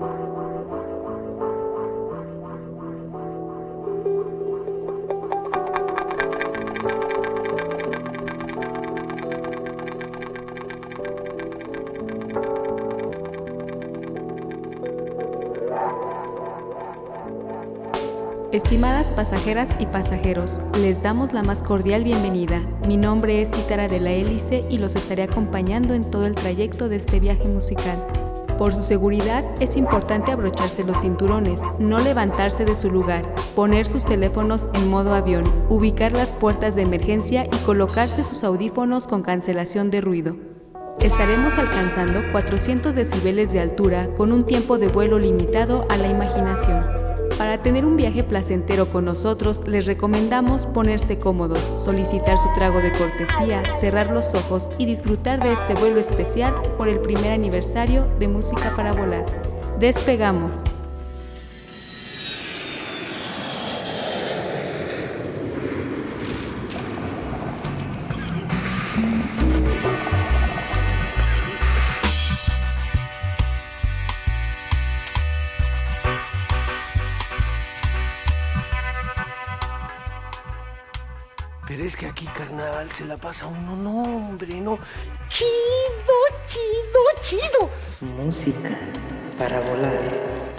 Thank you. Estimadas pasajeras y pasajeros, les damos la más cordial bienvenida. Mi nombre es Cítara de la Hélice y los estaré acompañando en todo el trayecto de este viaje musical. Por su seguridad es importante abrocharse los cinturones, no levantarse de su lugar, poner sus teléfonos en modo avión, ubicar las puertas de emergencia y colocarse sus audífonos con cancelación de ruido. Estaremos alcanzando 400 decibeles de altura con un tiempo de vuelo limitado a la imaginación. Para tener un viaje placentero con nosotros, les recomendamos ponerse cómodos, solicitar su trago de cortesía, cerrar los ojos y disfrutar de este vuelo especial por el primer aniversario de Música para Volar. Despegamos. Pasa uno, no, hombre, no. Chido, chido, chido. Música para volar.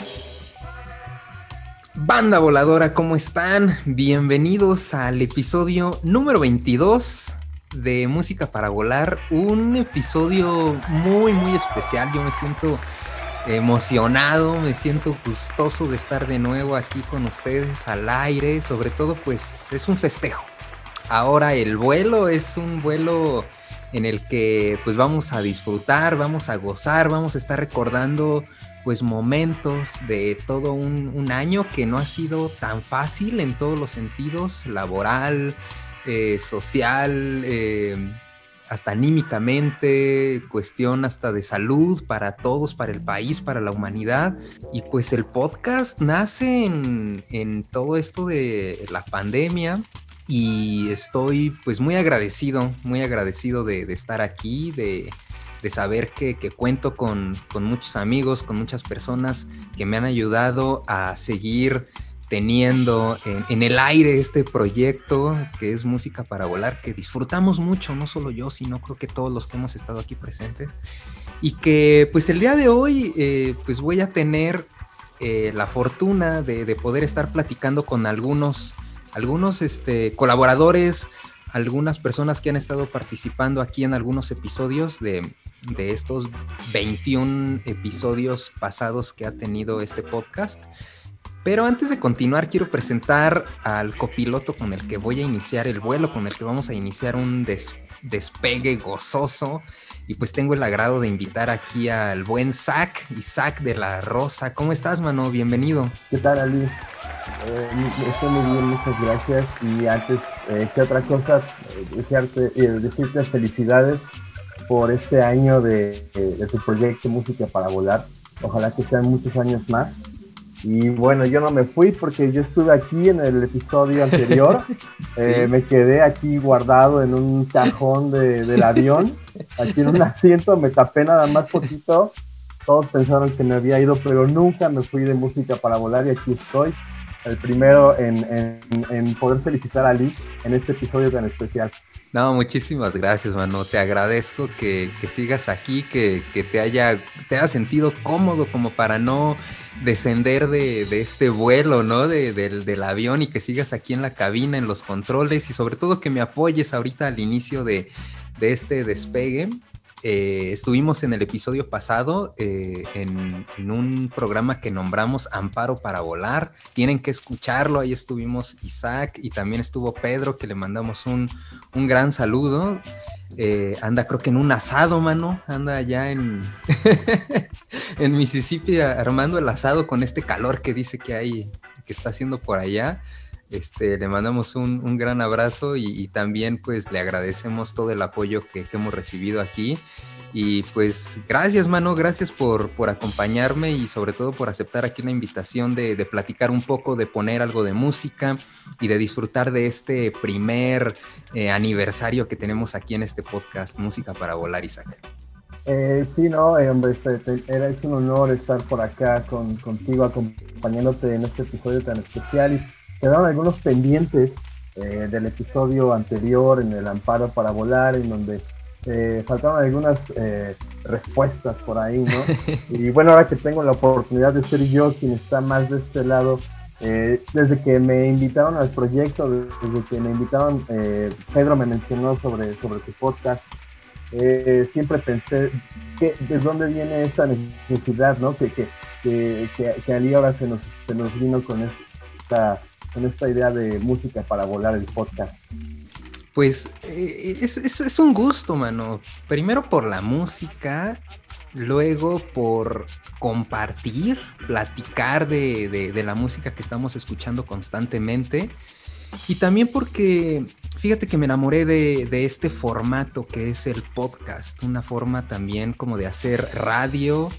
Banda voladora, ¿cómo están? Bienvenidos al episodio número 22 de Música para Volar. Un episodio muy, muy especial. Yo me siento emocionado, me siento gustoso de estar de nuevo aquí con ustedes al aire. Sobre todo, pues es un festejo ahora el vuelo es un vuelo en el que pues vamos a disfrutar, vamos a gozar, vamos a estar recordando pues momentos de todo un, año que no ha sido tan fácil en todos los sentidos, laboral, eh, social, eh, hasta anímicamente, cuestión hasta de salud para todos, para el país, para la humanidad. Y pues el podcast nace en, en todo esto de la pandemia, y estoy pues muy agradecido, muy agradecido de, estar aquí, de, saber que, cuento con, muchos amigos, con muchas personas que me han ayudado a seguir teniendo en, el aire este proyecto que es Música para Volar, que disfrutamos mucho, no solo yo, sino creo que todos los que hemos estado aquí presentes. Y que pues el día de hoy eh, pues voy a tener eh, la fortuna de, de poder estar platicando con algunos algunos este, colaboradores, algunas personas que han estado participando aquí en algunos episodios de, estos 21 episodios pasados que ha tenido este podcast. Pero antes de continuar, quiero presentar al copiloto con el que voy a iniciar el vuelo, con el que vamos a iniciar un despegue gozoso. Y pues tengo el agrado de invitar aquí al buen Zach, Isaac de la Rosa. ¿Cómo estás, mano? Bienvenido. ¿Qué tal, Ali? Eh, estoy muy bien, muchas gracias. Y antes eh, que otra cosa, eh, eh, decirte felicidades por este año de, tu proyecto Música para Volar. Ojalá que sean muchos años más. Y bueno, yo no me fui porque yo estuve aquí en el episodio anterior. me quedé aquí guardado en un cajón de, del avión, aquí en un asiento, me tapé nada más poquito. Todos pensaron que me había ido, pero nunca me fui de música para volar y aquí estoy el primero en, poder felicitar a Lee en este episodio tan especial. No, muchísimas gracias, mano. Te agradezco que, sigas aquí, que, te haya te haya sentido cómodo como para no descender de, este vuelo, ¿no? del, avión y que sigas aquí en la cabina, en los controles y sobre todo que me apoyes ahorita al inicio de, de este despegue. Eh, estuvimos en el episodio pasado eh, en, un programa que nombramos Amparo para Volar. Tienen que escucharlo. Ahí estuvimos Isaac y también estuvo Pedro, que le mandamos un, gran saludo. Eh, anda, creo que en un asado, mano. Anda allá en, en Mississippi armando el asado con este calor que dice que hay, que está haciendo por allá. Este, le mandamos un, gran abrazo y, también pues le agradecemos todo el apoyo que, hemos recibido aquí. Y pues gracias, mano, gracias por, por acompañarme y sobre todo por aceptar aquí la invitación de, platicar un poco, de poner algo de música y de disfrutar de este primer eh, aniversario que tenemos aquí en este podcast, Música para Volar, Isaac. Eh, sí, no, eh, hombre, era es un honor estar por acá con, contigo, acompañándote en este episodio tan especial. Quedaron algunos pendientes eh, del episodio anterior en el Amparo para Volar, en donde eh, faltaron algunas eh, respuestas por ahí, ¿no? y bueno, ahora que tengo la oportunidad de ser yo quien está más de este lado, desde que me invitaron al proyecto, desde que me invitaron, Pedro me mencionó sobre, sobre tu podcast, siempre pensé que, de dónde viene esta necesidad, ¿no? Que, que, que, que, Ali ahora se nos, se nos vino con esta con esta idea de música para volar el podcast? Pues eh, es, un gusto, mano. Primero por la música, luego por compartir, platicar de, de, la música que estamos escuchando constantemente. Y también porque, fíjate que me enamoré de, de, este formato que es el podcast, una forma también como de hacer radio,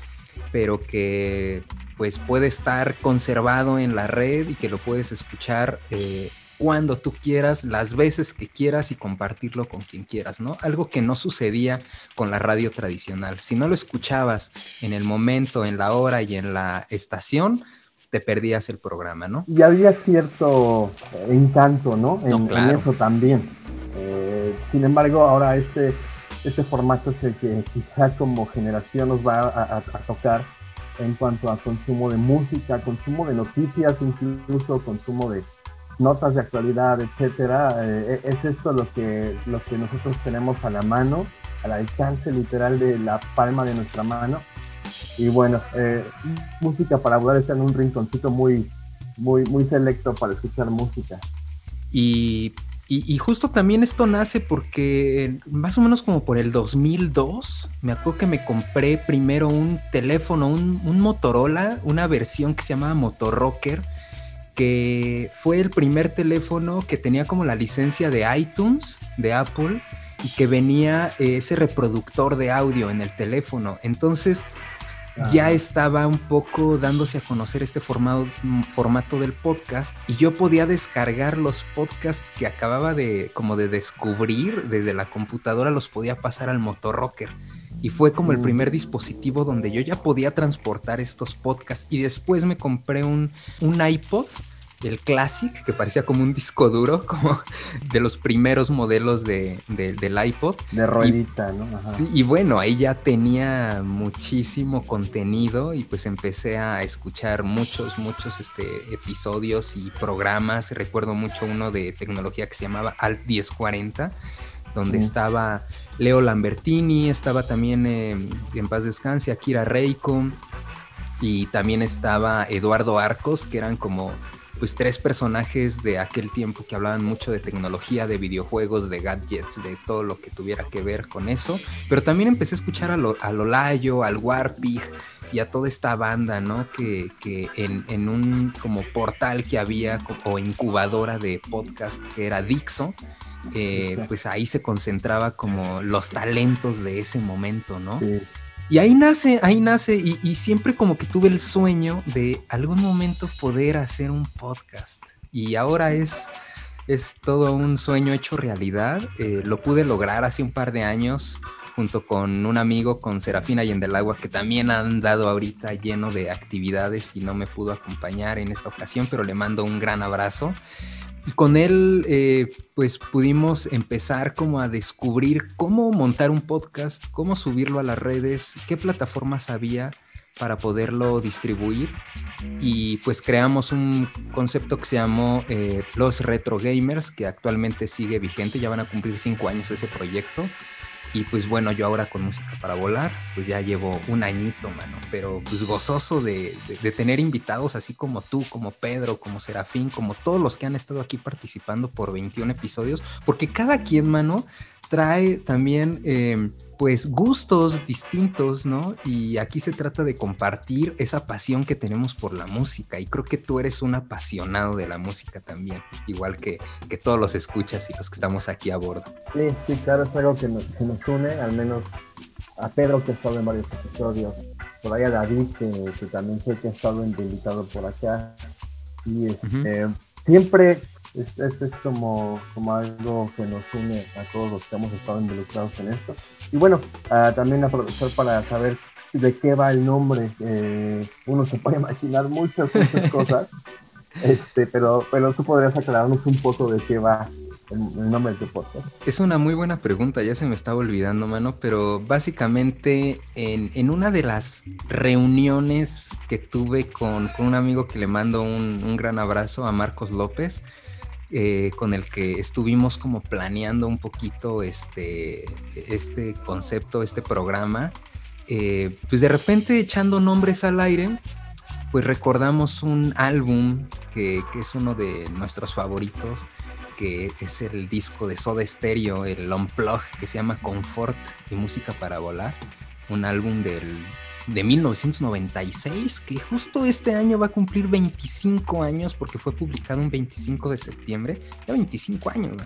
pero que pues puede estar conservado en la red y que lo puedes escuchar eh, cuando tú quieras, las veces que quieras y compartirlo con quien quieras, ¿no? Algo que no sucedía con la radio tradicional. Si no lo escuchabas en el momento, en la hora y en la estación, te perdías el programa, ¿no? Y había cierto encanto, ¿no? En, eso también. Eh, sin embargo, ahora este, este formato es el que quizá como generación nos va a tocar en cuanto a consumo de música, consumo de noticias, incluso consumo de notas de actualidad, etcétera. Eh, es esto lo que, lo que nosotros tenemos a la mano, al alcance literal de la palma de nuestra mano. Y bueno, eh, música para poder estar en un rinconcito muy, muy, muy selecto para escuchar música. Y y, justo también esto nace porque más o menos como por el 2002, me acuerdo que me compré primero un teléfono, un, Motorola, una versión que se llamaba Motorocker, que fue el primer teléfono que tenía como la licencia de iTunes de Apple y que venía ese reproductor de audio en el teléfono. Entonces ya estaba un poco dándose a conocer este formato, formato del podcast y yo podía descargar los podcasts que acababa de como de descubrir desde la computadora, los podía pasar al motorrocker. Y fue como el primer dispositivo donde yo ya podía transportar estos podcasts. Y después me compré un, un iPod el Classic, que parecía como un disco duro, como de los primeros modelos de, del iPod. De ruedita, ¿no? Sí, y bueno, ahí ya tenía muchísimo contenido y pues empecé a escuchar muchos, muchos este, episodios y programas. Recuerdo mucho uno de tecnología que se llamaba Alt 1040 donde estaba Leo Lambertini, estaba también eh, en paz descanse Akira Reiko y también estaba Eduardo Arcos, que eran como pues tres personajes de aquel tiempo que hablaban mucho de tecnología, de videojuegos, de gadgets, de todo lo que tuviera que ver con eso. Pero también empecé a escuchar a, lo, a Lolayo, al Warpig y a toda esta banda, ¿no? Que, en, un como portal que había o incubadora de podcast que era Dixo, eh, pues ahí se concentraba como los talentos de ese momento, ¿no? Y ahí nace, ahí nace, y, siempre como que tuve el sueño de algún momento poder hacer un podcast. Y ahora es, es todo un sueño hecho realidad. Eh, lo pude lograr hace un par de años junto con un amigo, con Serafina y en del Agua, que también han dado ahorita lleno de actividades y no me pudo acompañar en esta ocasión, pero le mando un gran abrazo. Y con él, eh, pues pudimos empezar como a descubrir cómo montar un podcast, cómo subirlo a las redes, qué plataformas había para poderlo distribuir. Y pues creamos un concepto que se llamó eh, Los Retro Gamers, que actualmente sigue vigente, ya van a cumplir cinco años ese proyecto. Y pues bueno, yo ahora con música para volar, pues ya llevo un añito, mano, pero pues gozoso de, tener invitados así como tú, como Pedro, como Serafín, como todos los que han estado aquí participando por 21 episodios, porque cada quien, mano, trae también... Eh, pues gustos distintos, ¿no? Y aquí se trata de compartir esa pasión que tenemos por la música y creo que tú eres un apasionado de la música también, igual que, que todos los escuchas y los que estamos aquí a bordo. Sí, sí, claro, es algo que nos, une, al menos a Pedro que ha estado en varios episodios, por ahí a David que, también sé que ha estado invitado por acá. Y este, siempre es, es, como, como algo que nos une a todos los que hemos estado involucrados en esto. Y bueno, uh, también aprovechar para saber de qué va el nombre. Eh, uno se puede imaginar muchas, muchas cosas, este, pero, pero tú podrías aclararnos un poco de qué va el, nombre de tu podcast. Es una muy buena pregunta, ya se me estaba olvidando, mano, pero básicamente en, en una de las reuniones que tuve con, con un amigo que le mando un, un gran abrazo a Marcos López, eh, con el que estuvimos como planeando un poquito este, este concepto, este programa, eh, pues de repente echando nombres al aire, pues recordamos un álbum que, que, es uno de nuestros favoritos, que es el disco de Soda Stereo, el Unplug, que se llama Confort y Música para Volar, un álbum del de 1996, que justo este año va a cumplir 25 años porque fue publicado un 25 de septiembre, ya 25 años.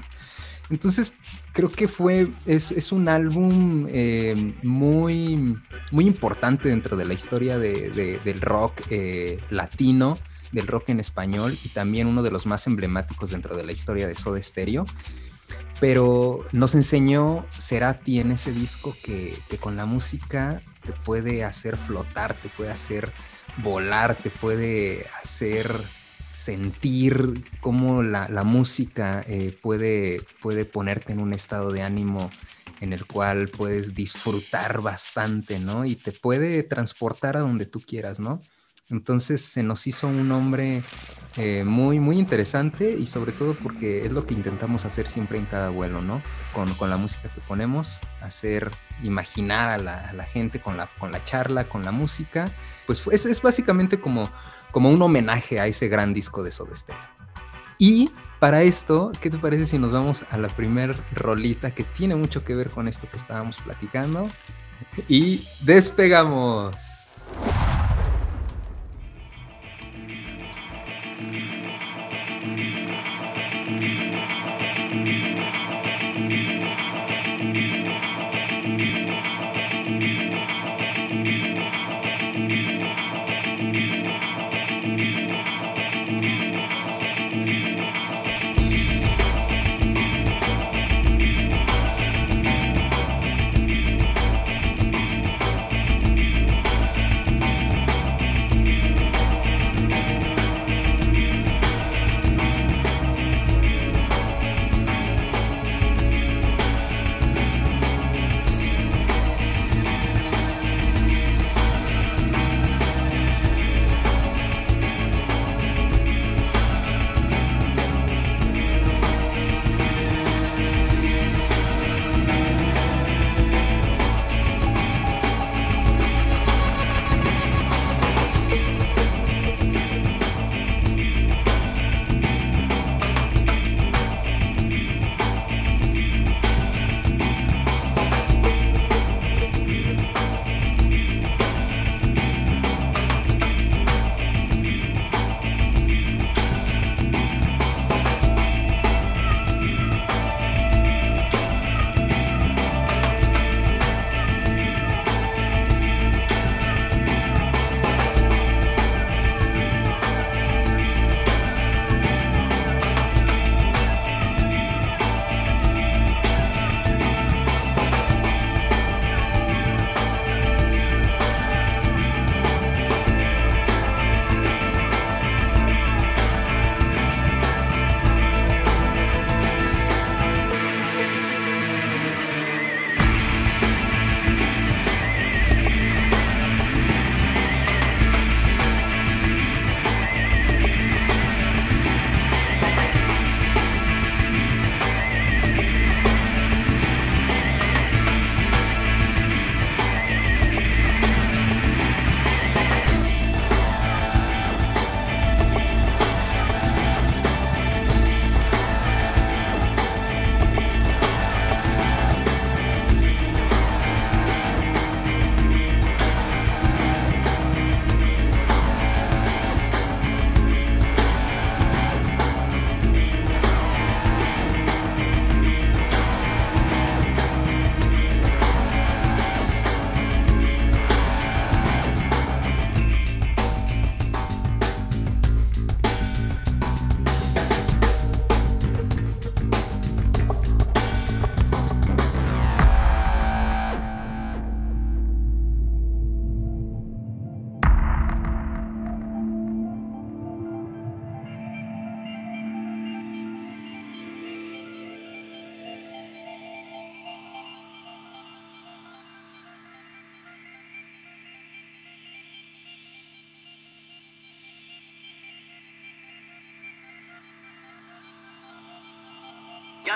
Entonces, creo que fue, es, un álbum eh, muy, muy importante dentro de la historia del rock eh, latino, del rock en español y también uno de los más emblemáticos dentro de la historia de Soda Stereo pero nos enseñó Cerati en ese disco que, con la música te puede hacer flotar, te puede hacer volar, te puede hacer sentir cómo la, música eh, puede, puede ponerte en un estado de ánimo en el cual puedes disfrutar bastante, ¿no? Y te puede transportar a donde tú quieras, ¿no? Entonces se nos hizo un hombre eh, muy, muy interesante y sobre todo porque es lo que intentamos hacer siempre en cada vuelo, ¿no? Con, con la música que ponemos, hacer imaginar a la, gente con la, con la charla, con la música, pues es, es, básicamente como, como un homenaje a ese gran disco de Soda Stereo. Y para esto, ¿qué te parece si nos vamos a la primer rolita que tiene mucho que ver con esto que estábamos platicando? Y despegamos.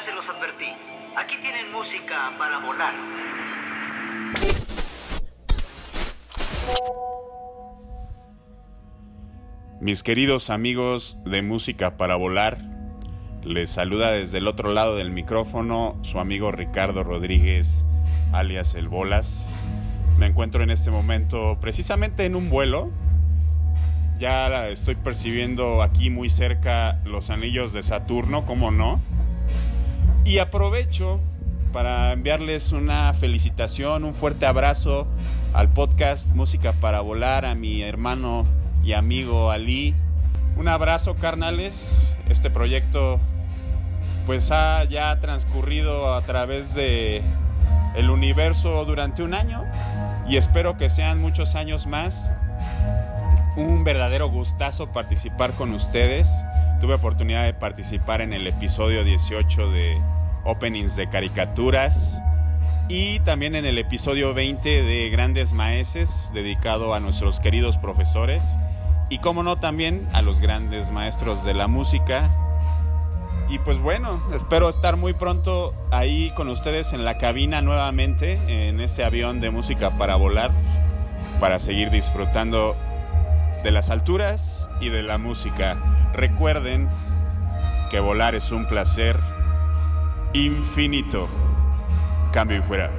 Se los advertí. Aquí tienen música para volar. Mis queridos amigos de Música para Volar, les saluda desde el otro lado del micrófono su amigo Ricardo Rodríguez, alias El Bolas. Me encuentro en este momento precisamente en un vuelo. Ya estoy percibiendo aquí muy cerca los anillos de Saturno, ¿cómo no? Y aprovecho para enviarles una felicitación, un fuerte abrazo al podcast Música para Volar, a mi hermano y amigo Ali. Un abrazo, carnales. Este proyecto pues ha ya transcurrido a través de el universo durante un año y espero que sean muchos años más. Un verdadero gustazo participar con ustedes. Tuve oportunidad de participar en el episodio 18 de Openings de Caricaturas y también en el episodio 20 de Grandes Maeses dedicado a nuestros queridos profesores y como no también a los grandes maestros de la música. Y pues bueno, espero estar muy pronto ahí con ustedes en la cabina nuevamente, en ese avión de música para volar, para seguir disfrutando de las alturas y de la música. Recuerden que volar es un placer infinito. Cambio y fuera.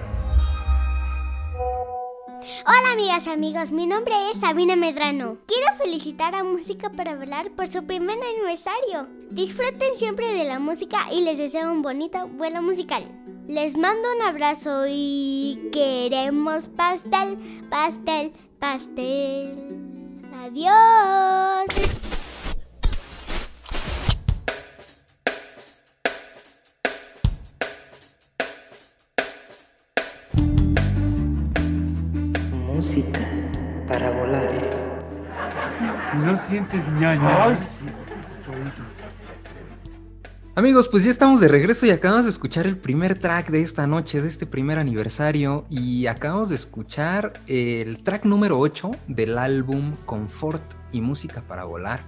Hola amigas amigos, mi nombre es Sabina Medrano. Quiero felicitar a Música para Volar por su primer aniversario. Disfruten siempre de la música y les deseo un bonito vuelo musical. Les mando un abrazo y queremos pastel, pastel, pastel. Adiós. Música para volar. No sientes ñaño. Amigos, pues ya estamos de regreso y acabamos de escuchar el primer track de esta noche, de este primer aniversario, y acabamos de escuchar el track número 8 del álbum Confort y Música para Volar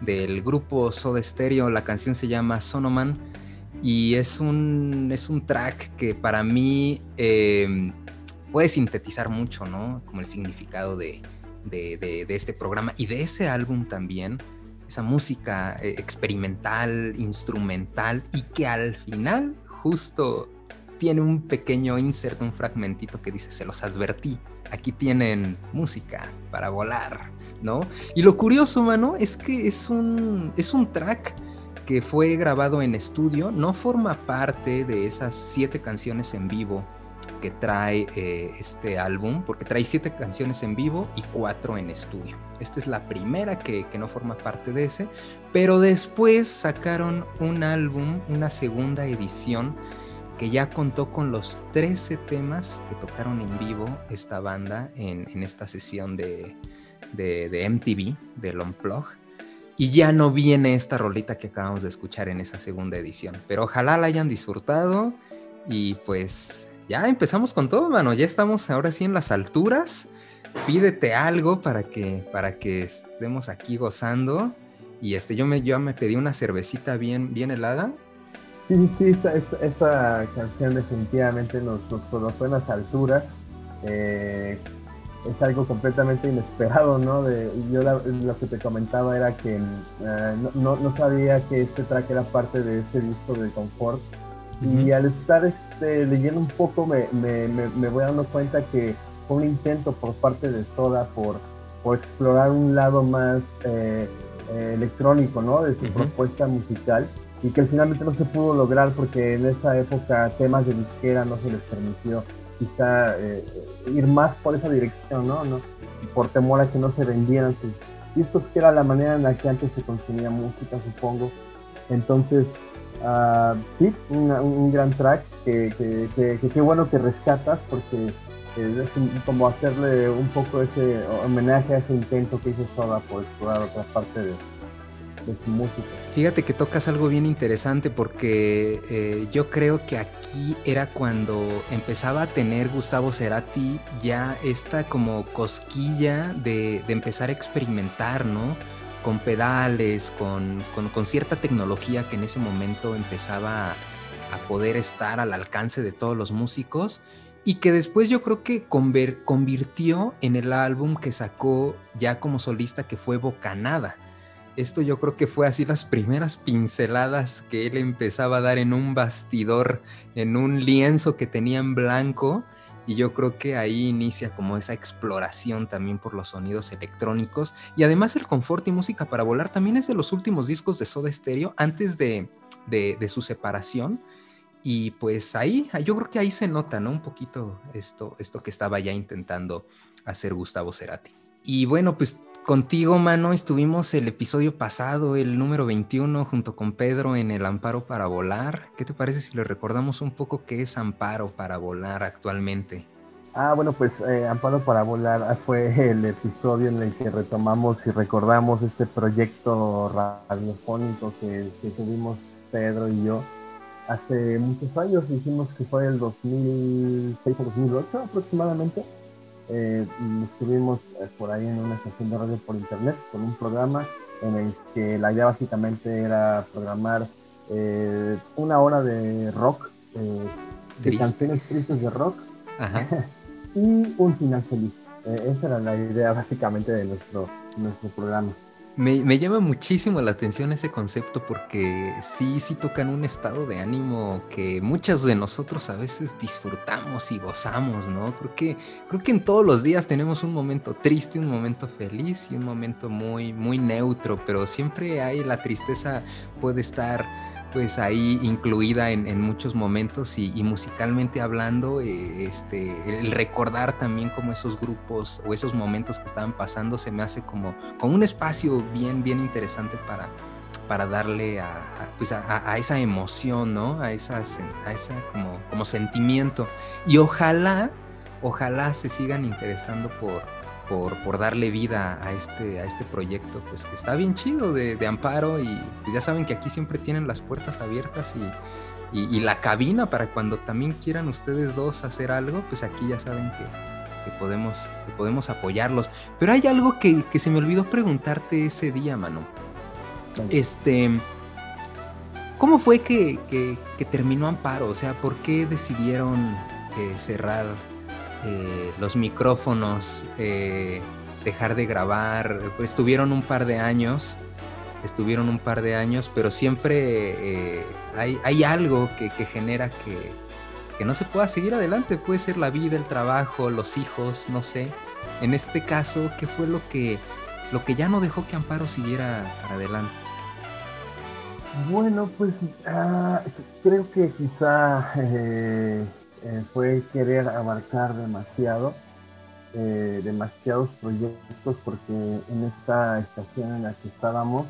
del grupo Soda Stereo. La canción se llama Sonoman y es un, es un track que para mí eh, puede sintetizar mucho, ¿no? Como el significado de, de, de, de este programa y de ese álbum también esa música eh, experimental, instrumental y que al final justo tiene un pequeño insert, un fragmentito que dice, se los advertí, aquí tienen música para volar, ¿no? Y lo curioso, mano, es que es un, es un track que fue grabado en estudio, no forma parte de esas siete canciones en vivo que trae eh, este álbum, porque trae siete canciones en vivo y cuatro en estudio. Esta es la primera que, que, no forma parte de ese, pero después sacaron un álbum, una segunda edición, que ya contó con los 13 temas que tocaron en vivo esta banda en, en esta sesión de, de, de MTV, del. Y ya no viene esta rolita que acabamos de escuchar en esa segunda edición. Pero ojalá la hayan disfrutado y pues ya empezamos con todo, mano. Ya estamos ahora sí en las alturas. Pídete algo para que, para que estemos aquí gozando. Y este, yo me, yo me pedí una cervecita bien, bien helada. Sí, sí, esta, esta, esta canción definitivamente nos, nos colocó en las alturas. Eh, es algo completamente inesperado, ¿no? De, yo la, lo que te comentaba era que uh, no, no, sabía que este track era parte de este disco de Confort. Uh -huh. Y al estar este, leyendo un poco me, me, me, me, voy dando cuenta que un intento por parte de Soda por, por explorar un lado más eh, eh, electrónico, ¿no? De su uh -huh. propuesta musical y que finalmente no se pudo lograr porque en esa época temas de disquera no se les permitió quizá eh, ir más por esa dirección, ¿no? ¿no? Por temor a que no se vendieran sus discos, que era la manera en la que antes se consumía música, supongo. Entonces, uh, sí, una, un gran track que qué que, que, que, bueno que rescatas porque es como hacerle un poco ese homenaje a ese intento que hizo Soda por explorar otra parte de, su música. Fíjate que tocas algo bien interesante porque eh, yo creo que aquí era cuando empezaba a tener Gustavo Cerati ya esta como cosquilla de, de empezar a experimentar, ¿no? Con pedales, con, con, con, cierta tecnología que en ese momento empezaba poder estar al alcance de todos los músicos y que después yo creo que convirtió en el álbum que sacó ya como solista que fue Bocanada. Esto yo creo que fue así las primeras pinceladas que él empezaba a dar en un bastidor, en un lienzo que tenía en blanco y yo creo que ahí inicia como esa exploración también por los sonidos electrónicos. Y además el confort y música para volar también es de los últimos discos de Soda Stereo antes de, su separación. Y pues ahí, yo creo que ahí se nota, ¿no? Un poquito esto, esto que estaba ya intentando hacer Gustavo Cerati. Y bueno, pues Contigo, mano, estuvimos el episodio pasado, el número 21, junto con Pedro en el Amparo para Volar. ¿Qué te parece si le recordamos un poco qué es Amparo para Volar actualmente? Ah, bueno, pues eh, Amparo para Volar fue el episodio en el que retomamos y recordamos este proyecto radiofónico que, que tuvimos Pedro y yo hace muchos años. Dijimos que fue el 2006 o 2008 aproximadamente eh, estuvimos eh, por ahí en una estación de radio por internet con un programa en el que la idea básicamente era programar eh, una hora de rock, de canciones tristes de rock y un final feliz. esa era la idea básicamente de nuestro, nuestro programa. Me, llama muchísimo la atención ese concepto porque sí, sí tocan un estado de ánimo que muchos de nosotros a veces disfrutamos y gozamos, ¿no? Creo que, creo que en todos los días tenemos un momento triste, un momento feliz y un momento muy, muy neutro, pero siempre hay la tristeza puede estar pues ahí incluida en, muchos momentos y, musicalmente hablando, eh, este, el recordar también como esos grupos o esos momentos que estaban pasando se me hace como, como un espacio bien, bien interesante para, para darle a, pues a, esa emoción, ¿no? A, esas, a esa como, como sentimiento. Y ojalá, ojalá se sigan interesando por, por, darle vida a este, a este proyecto, pues que está bien chido de, amparo y pues ya saben que aquí siempre tienen las puertas abiertas y, la cabina para cuando también quieran ustedes dos hacer algo, pues aquí ya saben que, podemos, podemos apoyarlos. Pero hay algo que, se me olvidó preguntarte ese día, mano. Este, ¿cómo fue que, terminó Amparo? O sea, ¿por qué decidieron eh, cerrar eh, los micrófonos, eh, dejar de grabar. Pues, estuvieron un par de años, estuvieron un par de años, pero siempre eh, hay, algo que, genera que, que, no se pueda seguir adelante. Puede ser la vida, el trabajo, los hijos, no sé. En este caso, ¿qué fue lo que, lo que ya no dejó que Amparo siguiera para adelante? Bueno, pues ah, creo que quizá eh, fue querer abarcar demasiado, eh, demasiados proyectos, porque en esta estación en la que estábamos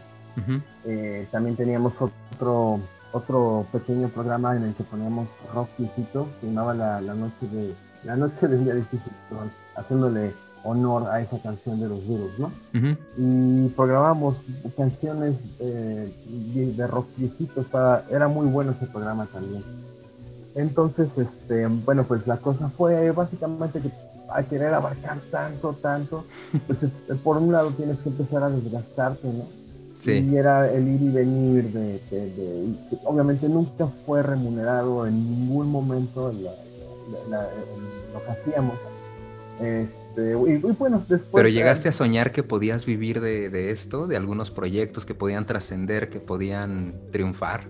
eh, también teníamos otro otro pequeño programa en el que poníamos rock viejito, que llamaba la, noche de la noche del día difícil, haciéndole honor a esa canción de los duros, ¿no? Y programamos canciones de rock viejito, era muy bueno ese programa también. Entonces, este, bueno, pues la cosa fue básicamente que a querer abarcar tanto, tanto, pues por un lado tienes que empezar a desgastarte, ¿no? Sí. Y era el ir y venir de, obviamente nunca fue remunerado en ningún momento en lo que hacíamos. Este, y, bueno, después, Pero llegaste a soñar que podías vivir de, de esto, de algunos proyectos que podían trascender, que podían triunfar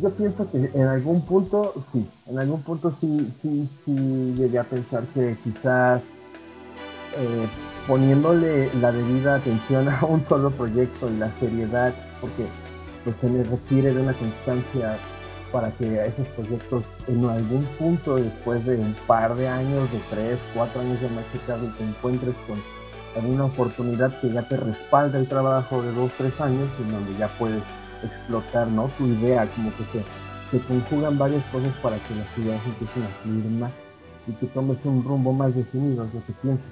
yo pienso que en algún punto sí, en algún punto sí, sí, sí llegué a pensar que quizás eh, poniéndole la debida atención a un solo proyecto y la seriedad, porque pues se le requiere de una constancia para que esos proyectos en algún punto después de un par de años, de tres, cuatro años de y te encuentres con alguna oportunidad que ya te respalda el trabajo de dos, tres años, en donde ya puedes explotar, ¿no? Tu idea, como que se, se conjugan varias cosas para que las ideas empiecen a fluir más y que tomes un rumbo más definido, lo que piensas.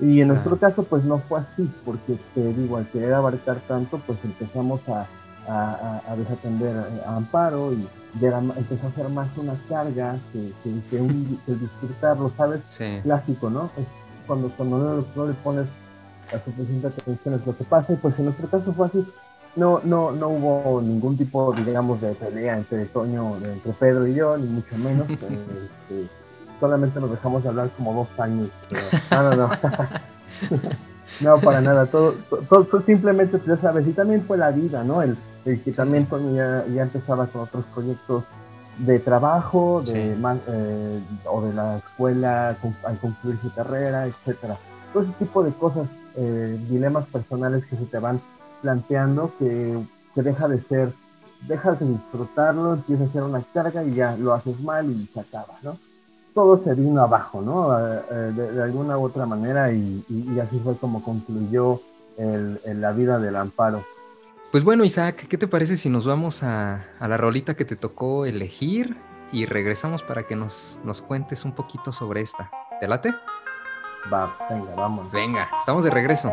Y en nuestro caso, pues no fue así, porque te digo, al querer abarcar tanto, pues empezamos a, a, desatender a Amparo y empezó a hacer más una carga que, que, un, disfrutarlo, ¿sabes? Clásico, ¿no? Es cuando, cuando no, le pones la suficiente atención es lo que pasa, y pues en nuestro caso fue así, no, no, no hubo ningún tipo, digamos, de pelea entre Toño, entre Pedro y yo, ni mucho menos. Este, solamente nos dejamos de hablar como dos años. no, no, no. no, para nada. Todo, todo, simplemente, ya sabes, y también fue la vida, ¿no? El, el que también Toño ya, ya empezaba con otros proyectos de trabajo, de eh, o de la escuela al concluir su carrera, etcétera. Todo ese tipo de cosas, eh, dilemas personales que se te van planteando que, que, deja de ser, dejas de disfrutarlo, empieza a ser una carga y ya lo haces mal y se acaba, ¿no? Todo se vino abajo, ¿no? Eh, de, alguna u otra manera y, y, así fue como concluyó el, la vida del amparo. Pues bueno, Isaac, ¿qué te parece si nos vamos a, la rolita que te tocó elegir y regresamos para que nos, nos cuentes un poquito sobre esta? ¿Te late? Va, venga, vamos. Venga, estamos de regreso.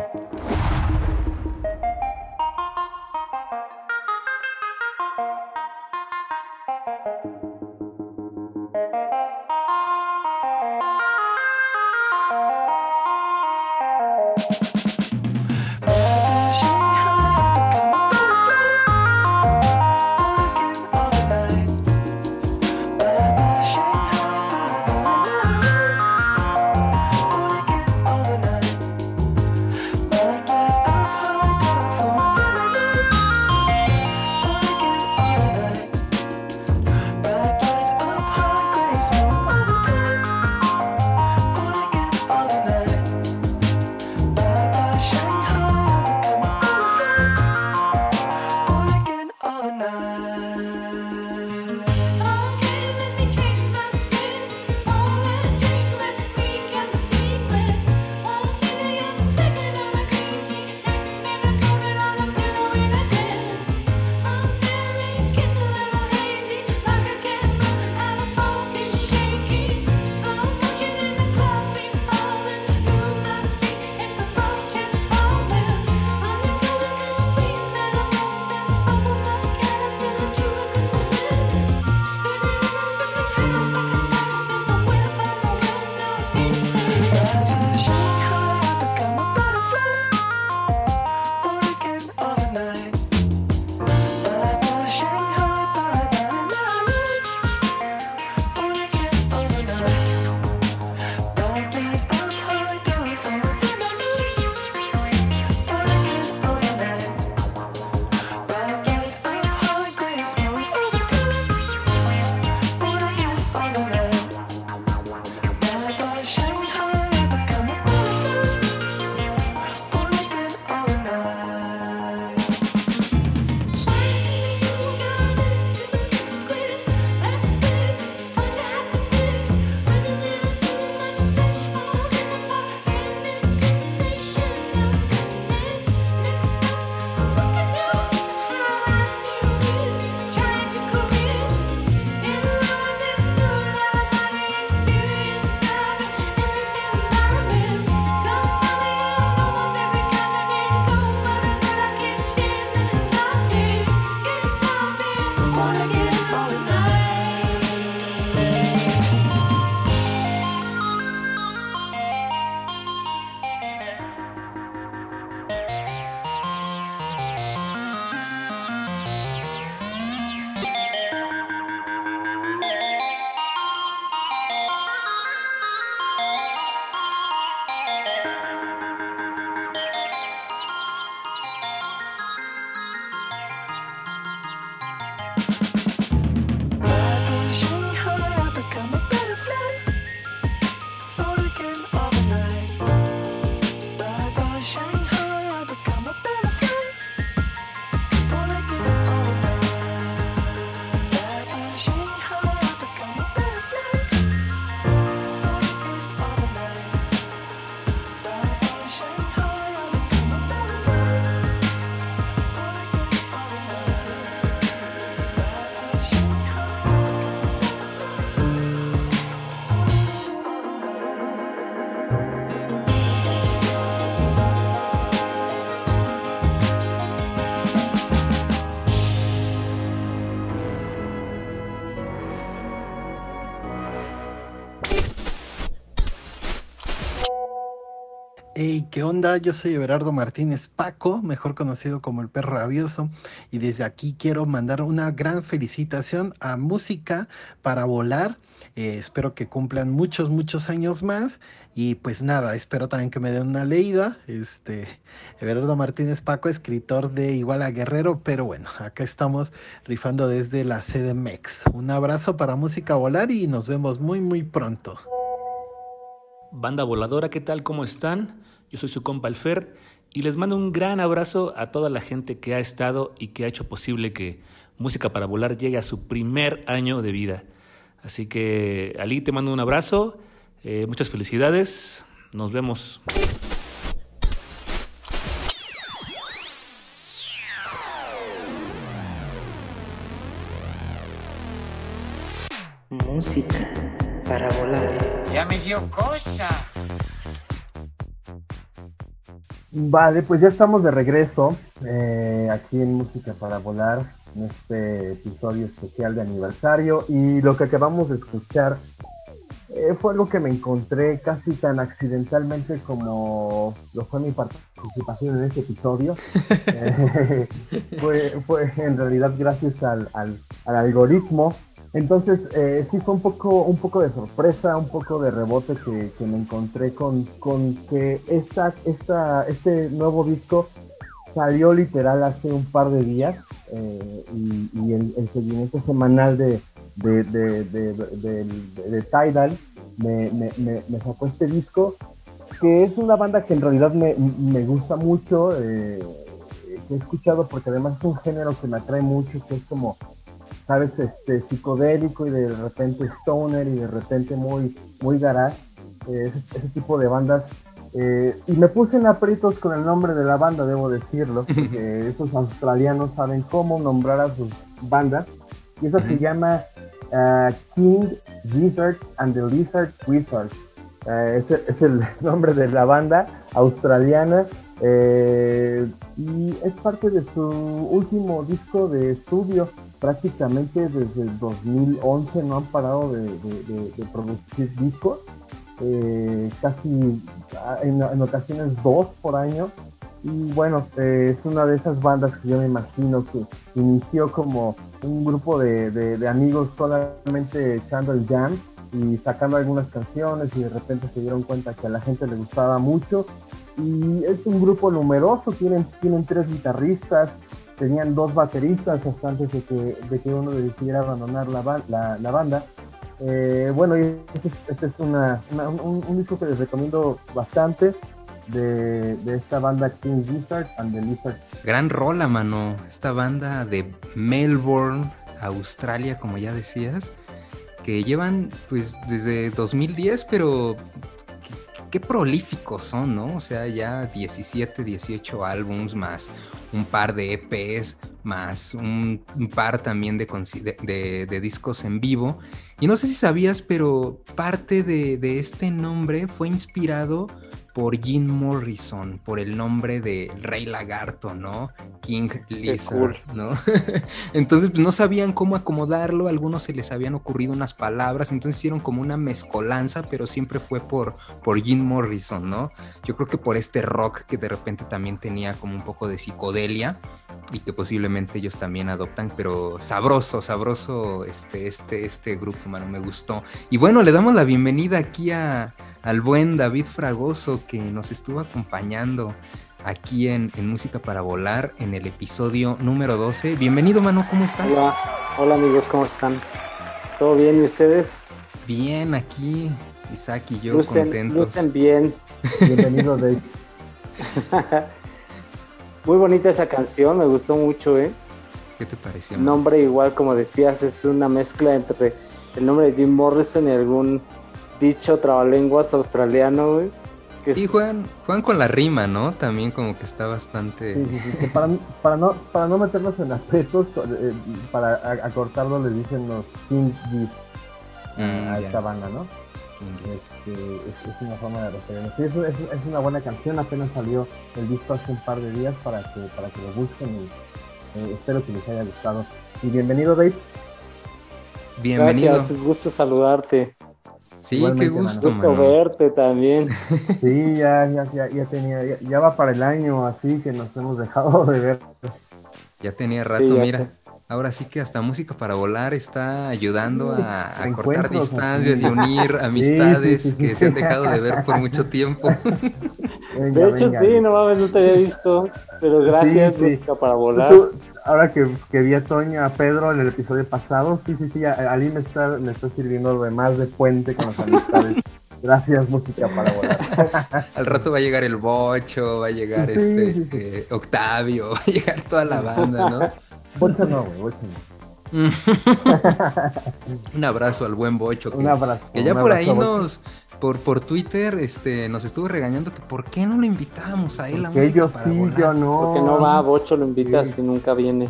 ¿Qué onda? Yo soy Everardo Martínez Paco, mejor conocido como el perro rabioso, y desde aquí quiero mandar una gran felicitación a Música para Volar. Eh, espero que cumplan muchos, muchos años más. Y pues nada, espero también que me den una leída. Este, Everardo Martínez Paco, escritor de Iguala Guerrero, pero bueno, acá estamos rifando desde la sede MEX. Un abrazo para Música Volar y nos vemos muy, muy pronto. Banda voladora, ¿qué tal? ¿Cómo están? Yo soy su compa Alfer y les mando un gran abrazo a toda la gente que ha estado y que ha hecho posible que Música para Volar llegue a su primer año de vida. Así que, Ali, te mando un abrazo, eh, muchas felicidades, nos vemos. Música para volar. Ya me dio cosa. Vale, pues ya estamos de regreso eh, aquí en Música para Volar, en este episodio especial de aniversario. Y lo que acabamos de escuchar eh, fue algo que me encontré casi tan accidentalmente como lo fue mi participación en este episodio. Eh, fue, fue en realidad gracias al, al, al algoritmo entonces, eh, sí fue un poco, un poco de sorpresa, un poco de rebote que, que me encontré con, con que esta, esta, este nuevo disco salió literal hace un par de días eh, y, y el, el, seguimiento semanal de, de, de, de, Tidal me, me, me, sacó este disco, que es una banda que en realidad me, me gusta mucho, eh, que he escuchado porque además es un género que me atrae mucho, que es como sabes, este, psicodélico y de repente stoner y de repente muy, muy garage, eh, ese, ese, tipo de bandas. Eh, y me puse en aprietos con el nombre de la banda, debo decirlo, porque esos australianos saben cómo nombrar a sus bandas. Y eso se llama uh, King Lizard and the Lizard Wizards. Uh, ese es el nombre de la banda australiana. Eh, y es parte de su último disco de estudio prácticamente desde el 2011 no han parado de, producir discos, eh, casi en, en, ocasiones dos por año. Y bueno, eh, es una de esas bandas que yo me imagino que inició como un grupo de, amigos solamente echando el jam y sacando algunas canciones y de repente se dieron cuenta que a la gente le gustaba mucho. Y es un grupo numeroso, tienen, tienen tres guitarristas, tenían dos bateristas hasta antes de que, de que uno decidiera abandonar la, la, la banda. Eh, bueno, este, este es una, una, un, un, disco que les recomiendo bastante de, de, esta banda King Lizard and the Lizard. Gran rola, mano. Esta banda de Melbourne, Australia, como ya decías, que llevan pues desde 2010, pero qué prolíficos son, ¿no? O sea, ya 17, 18 álbums más un par de EPs, más un, par también de, discos en vivo. Y no sé si sabías, pero parte de este nombre fue inspirado por Jim Morrison, por el nombre de Rey Lagarto, ¿no? King Lizard, cool. ¿no? entonces, pues no sabían cómo acomodarlo, a algunos se les habían ocurrido unas palabras, entonces hicieron como una mezcolanza, pero siempre fue por, por Jim Morrison, ¿no? Yo creo que por este rock que de repente también tenía como un poco de psicodelia y que posiblemente ellos también adoptan, pero sabroso, sabroso este, este, este grupo, mano, me gustó. Y bueno, le damos la bienvenida aquí a al buen David Fragoso que nos estuvo acompañando aquí en, en, Música para Volar en el episodio número 12. Bienvenido, Manu, ¿cómo estás? Hola, hola amigos, ¿cómo están? ¿Todo bien y ustedes? Bien, aquí Isaac y yo lucen, contentos. Lucen bien. Bienvenido, Dave. Muy bonita esa canción, me gustó mucho, ¿eh? ¿Qué te pareció? El nombre igual, como decías, es una mezcla entre el nombre de Jim Morrison y algún dicho trabalenguas australiano, güey. Sí, juegan, juegan con la rima, ¿no? También como que está bastante... Sí, sí, sí. Para, para, no, para no meternos en aprietos, eh, para acortarlo le dicen los King Beat mm, a yeah. esta banda, ¿no? Este, es, es, una forma de referirnos. Sí, es, es, es, una buena canción, apenas salió el disco hace un par de días para que, para que lo busquen y eh, espero que les haya gustado. Y bienvenido, Dave. Bienvenido. Gracias, gusto saludarte. Sí, qué gusto, gusto verte también. Sí, ya, ya, ya, ya tenía, ya, ya, va para el año así que nos hemos dejado de ver. Ya tenía rato, mira. Ahora sí que hasta música para volar está ayudando a, cortar distancias y unir amistades que se han dejado de ver por mucho tiempo. de hecho, sí, no mames, no te había visto. Pero gracias, música para volar. Ahora que, que, vi a Toña, a Pedro en el episodio pasado, sí, sí, sí, Ali me está, me está sirviendo de más de puente con las amistades. Gracias, música para volar. Al rato va a llegar el Bocho, va a llegar este eh, Octavio, va a llegar toda la banda, ¿no? Bocho no, güey, Bocho no. un abrazo al buen Bocho. Que, un abrazo. Que ya por ahí nos, por, por Twitter, este, nos estuvo regañando que por qué no lo invitábamos a él a música yo para sí, volar? yo no. Porque no va, Bocho lo invitas sí. y nunca viene.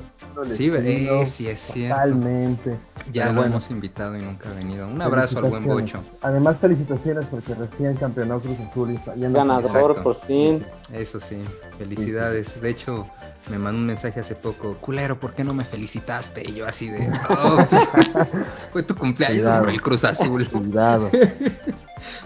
Sí, eh, sí, es cierto. Totalmente. Ya Pero lo bueno. hemos invitado y nunca ha venido. Un abrazo al buen Bocho. Además, felicitaciones porque recién campeonó Cruz Azul. Y Ganador, por fin. Eso sí, felicidades. De hecho, me mandó un mensaje hace poco, culero, ¿por qué no me felicitaste? Y yo así de, oh, pues, fue tu cumpleaños, el Cruz Azul. Cuidado.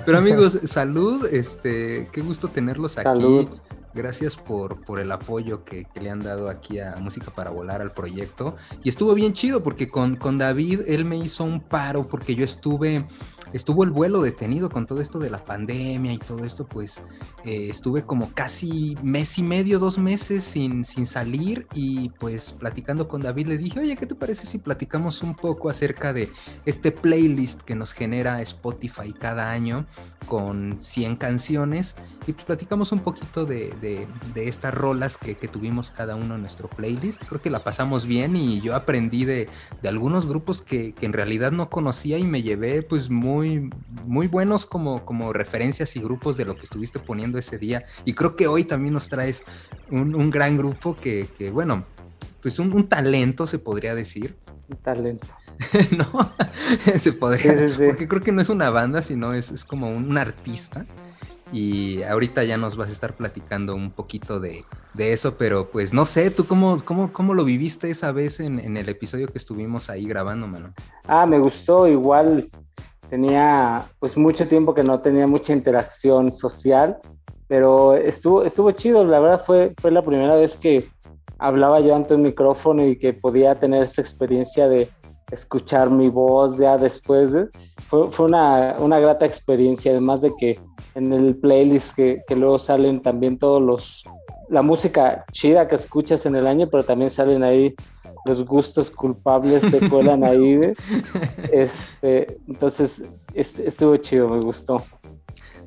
Pero amigos, salud, este, qué gusto tenerlos aquí. Gracias por, por el apoyo que, que, le han dado aquí a Música para Volar al proyecto. Y estuvo bien chido porque con, con David él me hizo un paro porque yo estuve, estuvo el vuelo detenido con todo esto de la pandemia y todo esto, pues eh, estuve como casi mes y medio, dos meses sin, sin salir y pues platicando con David le dije, oye, ¿qué te parece si platicamos un poco acerca de este playlist que nos genera Spotify cada año con 100 canciones? Y pues platicamos un poquito de, de, estas rolas que, que, tuvimos cada uno en nuestro playlist. Creo que la pasamos bien y yo aprendí de, de algunos grupos que, que, en realidad no conocía y me llevé pues muy, muy buenos como, como referencias y grupos de lo que estuviste poniendo ese día. Y creo que hoy también nos traes un, un gran grupo que, que bueno, pues un, un, talento se podría decir. Un talento. no, se podría, sí, sí, sí. porque creo que no es una banda, sino es, es como un, un artista y ahorita ya nos vas a estar platicando un poquito de, de eso, pero pues no sé, ¿tú cómo, cómo, cómo lo viviste esa vez en, en, el episodio que estuvimos ahí grabando, mano? Ah, me gustó, igual tenía pues mucho tiempo que no tenía mucha interacción social, pero estuvo, estuvo chido, la verdad fue, fue la primera vez que hablaba yo ante un micrófono y que podía tener esta experiencia de escuchar mi voz ya después. De, fue, fue una, una, grata experiencia, además de que en el playlist que, que, luego salen también todos los la música chida que escuchas en el año, pero también salen ahí los gustos culpables se cuelan ahí. Este, entonces estuvo chido, me gustó.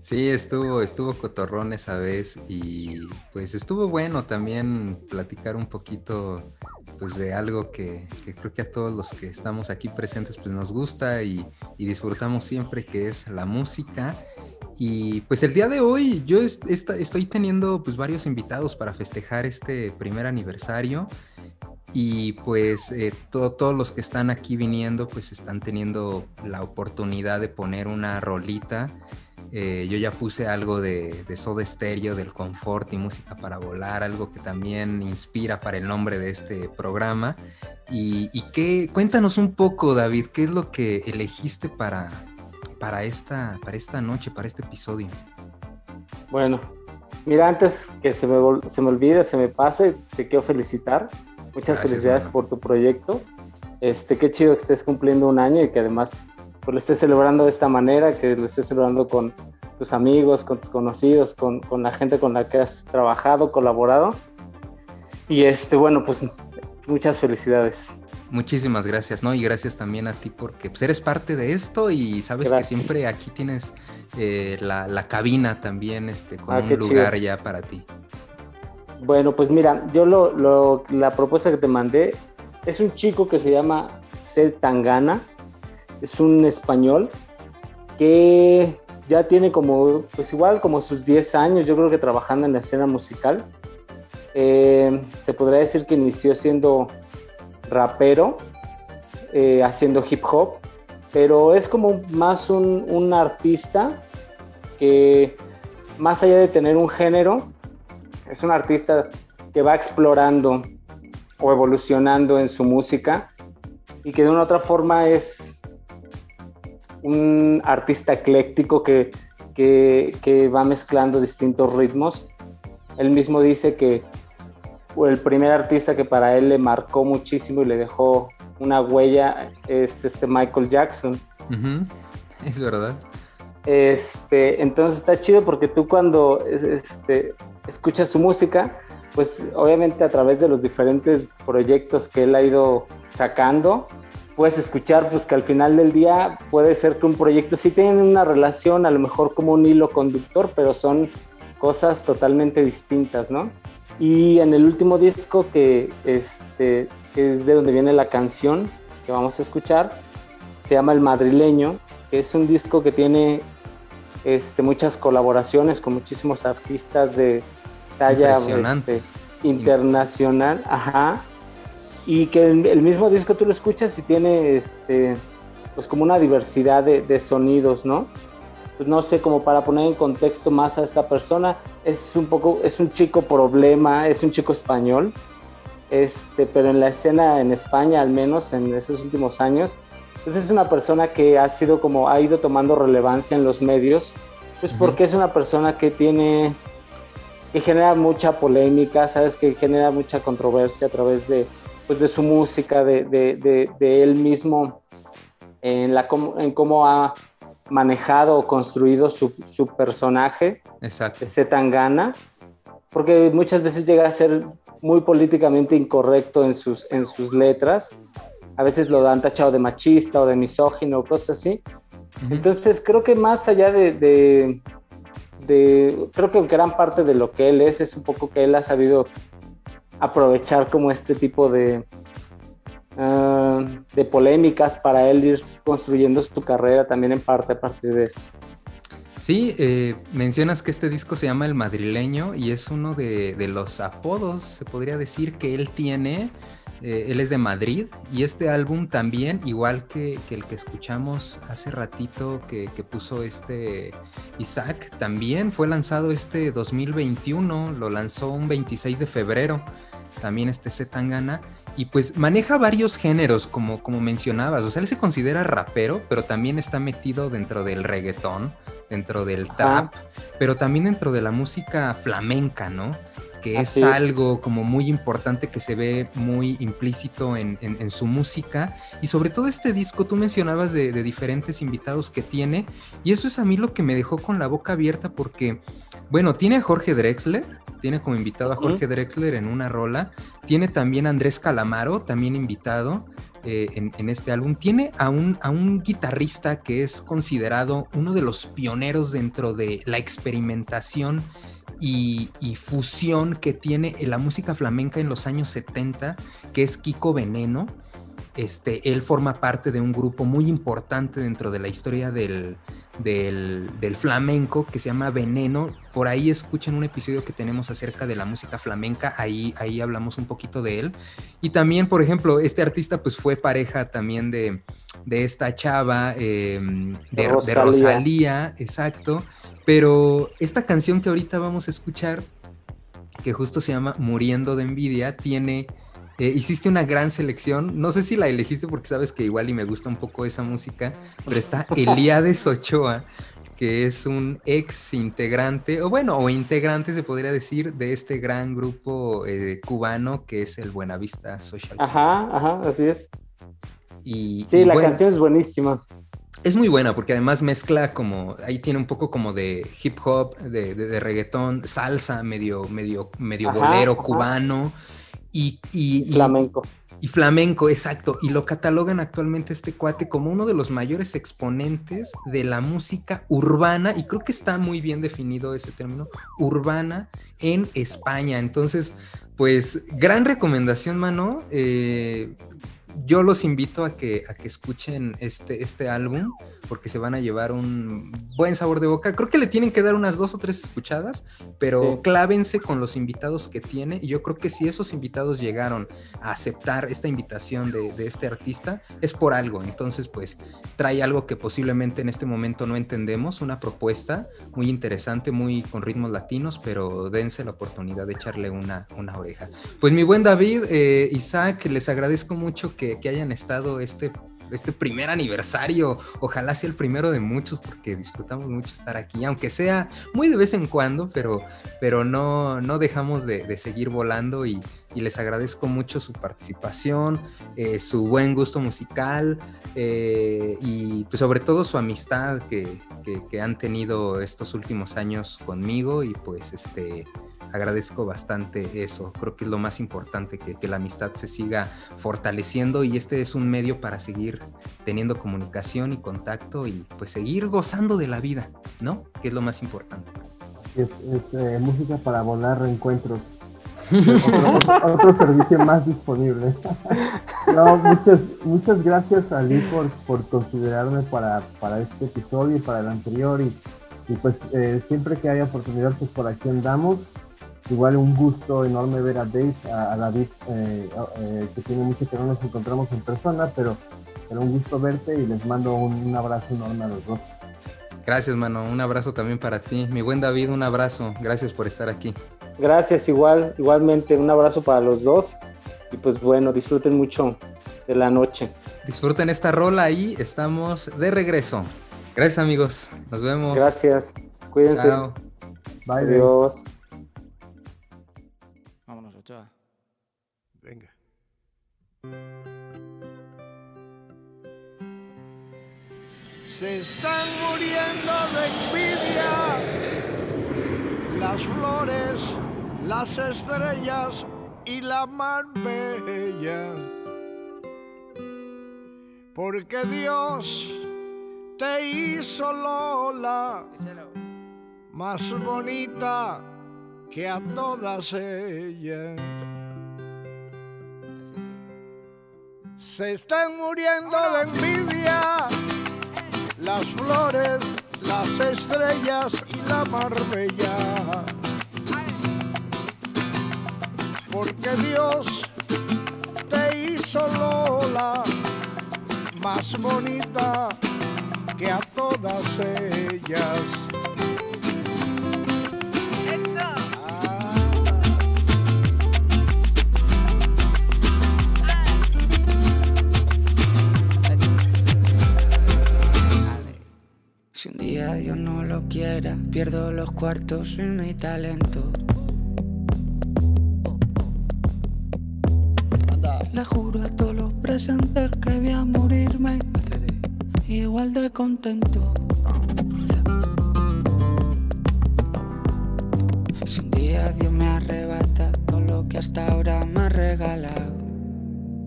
Sí, estuvo, estuvo cotorrón esa vez y pues estuvo bueno también platicar un poquito pues de algo que, que, creo que a todos los que estamos aquí presentes pues nos gusta y, y, disfrutamos siempre que es la música. Y pues el día de hoy yo est est estoy teniendo pues varios invitados para festejar este primer aniversario y pues eh, to todos los que están aquí viniendo pues están teniendo la oportunidad de poner una rolita eh, yo ya puse algo de, de Soda Stereo, del confort y música para volar, algo que también inspira para el nombre de este programa. Y, y qué, cuéntanos un poco, David, ¿qué es lo que elegiste para, para, esta, para esta noche, para este episodio? Bueno, mira, antes que se me, se me olvide, se me pase, te quiero felicitar. Muchas Gracias, felicidades mano. por tu proyecto. Este, qué chido que estés cumpliendo un año y que además pues lo estés celebrando de esta manera, que lo estés celebrando con tus amigos, con tus conocidos, con, con, la gente con la que has trabajado, colaborado. Y este, bueno, pues muchas felicidades. Muchísimas gracias, ¿no? Y gracias también a ti porque pues, eres parte de esto y sabes gracias. que siempre aquí tienes eh, la, la, cabina también este, con ah, un lugar chido. ya para ti. Bueno, pues mira, yo lo, la propuesta que te mandé es un chico que se llama Sel Tangana es un español que ya tiene como, pues igual como sus 10 años, yo creo que trabajando en la escena musical. Eh, se podría decir que inició siendo rapero, eh, haciendo hip hop, pero es como más un, un, artista que más allá de tener un género, es un artista que va explorando o evolucionando en su música y que de una otra forma es un artista ecléctico que, que, va mezclando distintos ritmos. Él mismo dice que el primer artista que para él le marcó muchísimo y le dejó una huella es este Michael Jackson. Es verdad. Este, entonces está chido porque tú cuando este, escuchas su música, pues obviamente a través de los diferentes proyectos que él ha ido sacando, puedes escuchar pues que al final del día puede ser que un proyecto sí tiene una relación, a lo mejor como un hilo conductor, pero son cosas totalmente distintas, ¿no? Y en el último disco que, este, es de donde viene la canción que vamos a escuchar, se llama El Madrileño, que es un disco que tiene este, muchas colaboraciones con muchísimos artistas de talla este, internacional, ajá, y que el, mismo disco tú lo escuchas y tiene este, pues como una diversidad de, sonidos, ¿no? Pues no sé, como para poner en contexto más a esta persona, es un poco, es un chico problema, es un chico español, este, pero en la escena en España al menos en esos últimos años, pues es una persona que ha sido como, ha ido tomando relevancia en los medios, pues porque es una persona que tiene, que genera mucha polémica, sabes, que genera mucha controversia a través de, pues de su música, de, de, él mismo, en, la, en cómo ha manejado o construido su, su personaje, Exacto. ese Tangana, porque muchas veces llega a ser muy políticamente incorrecto en sus, en sus letras. A veces lo dan tachado de machista o de misógino o cosas así. Entonces creo que más allá de, de, de, creo que gran parte de lo que él es es un poco que él ha sabido aprovechar como este tipo de, ah, de polémicas para él ir construyendo su carrera también en parte a partir de eso. Sí, eh, mencionas que este disco se llama El Madrileño y es uno de, los apodos, se podría decir, que él tiene. Eh, él es de Madrid y este álbum también, igual que, el que escuchamos hace ratito que, que, puso este Isaac, también fue lanzado este 2021, lo lanzó un 26 de febrero también este Zetangana, y pues maneja varios géneros, como, como mencionabas, o sea, él se considera rapero, pero también está metido dentro del reggaetón, dentro del trap, pero también dentro de la música flamenca, ¿no? Que es algo como muy importante que se ve muy implícito en, su música. Y sobre todo este disco, tú mencionabas de, de, diferentes invitados que tiene, y eso es a mí lo que me dejó con la boca abierta porque, bueno, tiene a Jorge Drexler, tiene como invitado a Jorge Drexler en una rola. Tiene también a Andrés Calamaro, también invitado eh, en, este álbum. Tiene a un, a un guitarrista que es considerado uno de los pioneros dentro de la experimentación y, fusión que tiene la música flamenca en los años 70, que es Kiko Veneno. Este, él forma parte de un grupo muy importante dentro de la historia del, del, flamenco que se llama Veneno. Por ahí escuchen un episodio que tenemos acerca de la música flamenca, ahí, ahí hablamos un poquito de él. Y también, por ejemplo, este artista pues fue pareja también de, esta chava, em, de, Rosalía. exacto. Pero esta canción que ahorita vamos a escuchar, que justo se llama Muriendo de Envidia, tiene eh, hiciste una gran selección. No sé si la elegiste porque sabes que igual y me gusta un poco esa música, pero está Eliades Ochoa, que es un ex integrante, o bueno, o integrante se podría decir, de este gran grupo eh, cubano que es el Buenavista Social. Ajá, ajá, así es. Y, sí, la canción es buenísima. Es muy buena porque además mezcla como, ahí tiene un poco como de hip hop, de, reggaetón, salsa, medio, medio, medio bolero cubano. Y, flamenco. Y, flamenco, exacto. Y lo catalogan actualmente este cuate como uno de los mayores exponentes de la música urbana, y creo que está muy bien definido ese término, urbana en España. Entonces, pues, gran recomendación, mano. Eh, yo los invito a que, a que escuchen este, este álbum porque se van a llevar un buen sabor de boca. Creo que le tienen que dar unas dos o tres escuchadas, pero clávense con los invitados que tiene. Y yo creo que si esos invitados llegaron a aceptar esta invitación de, de este artista, es por algo. Entonces, pues trae algo que posiblemente en este momento no entendemos, una propuesta muy interesante, muy con ritmos latinos, pero dense la oportunidad de echarle una, una oreja. Pues mi buen David, eh, Isaac, les agradezco mucho que, que hayan estado este este primer aniversario. Ojalá sea el primero de muchos porque disfrutamos mucho estar aquí, aunque sea muy de vez en cuando, pero, pero no, no dejamos de, seguir volando y, les agradezco mucho su participación, eh, su buen gusto musical eh, y pues sobre todo su amistad que, que han tenido estos últimos años conmigo y pues este agradezco bastante eso. Creo que es lo más importante, que, la amistad se siga fortaleciendo y este es un medio para seguir teniendo comunicación y contacto y pues seguir gozando de la vida, ¿no? Que es lo más importante. Es, eh, música para volar reencuentros. otro, servicio más disponible. muchas, muchas gracias Ali por, por considerarme para, para este episodio y para el anterior y, pues eh, siempre que haya oportunidad pues por aquí andamos Igual un gusto enorme ver a Dave, a, David, eh, eh, que tiene mucho que no nos encontramos en persona, pero, pero un gusto verte y les mando un, abrazo enorme a los dos. Gracias, mano. Un abrazo también para ti. Mi buen David, un abrazo. Gracias por estar aquí. Gracias, igual, igualmente. Un abrazo para los dos. Y pues bueno, disfruten mucho de la noche. Disfruten esta rola y estamos de regreso. Gracias, amigos. Nos vemos. Gracias. Cuídense. Chao. Bye. Adiós. Se están muriendo de envidia. Las flores, las estrellas y la mar bella. Porque Dios te hizo Lola más bonita que a todas ellas. Se están muriendo de envidia las flores, las estrellas y la marbella. Porque Dios te hizo Lola más bonita que a todas ellas. Si un día Dios no lo quiera, pierdo los cuartos y mi talento. Le juro a todos los presentes que voy a morirme igual de contento. Si un día Dios me arrebata todo lo que hasta ahora me ha regalado,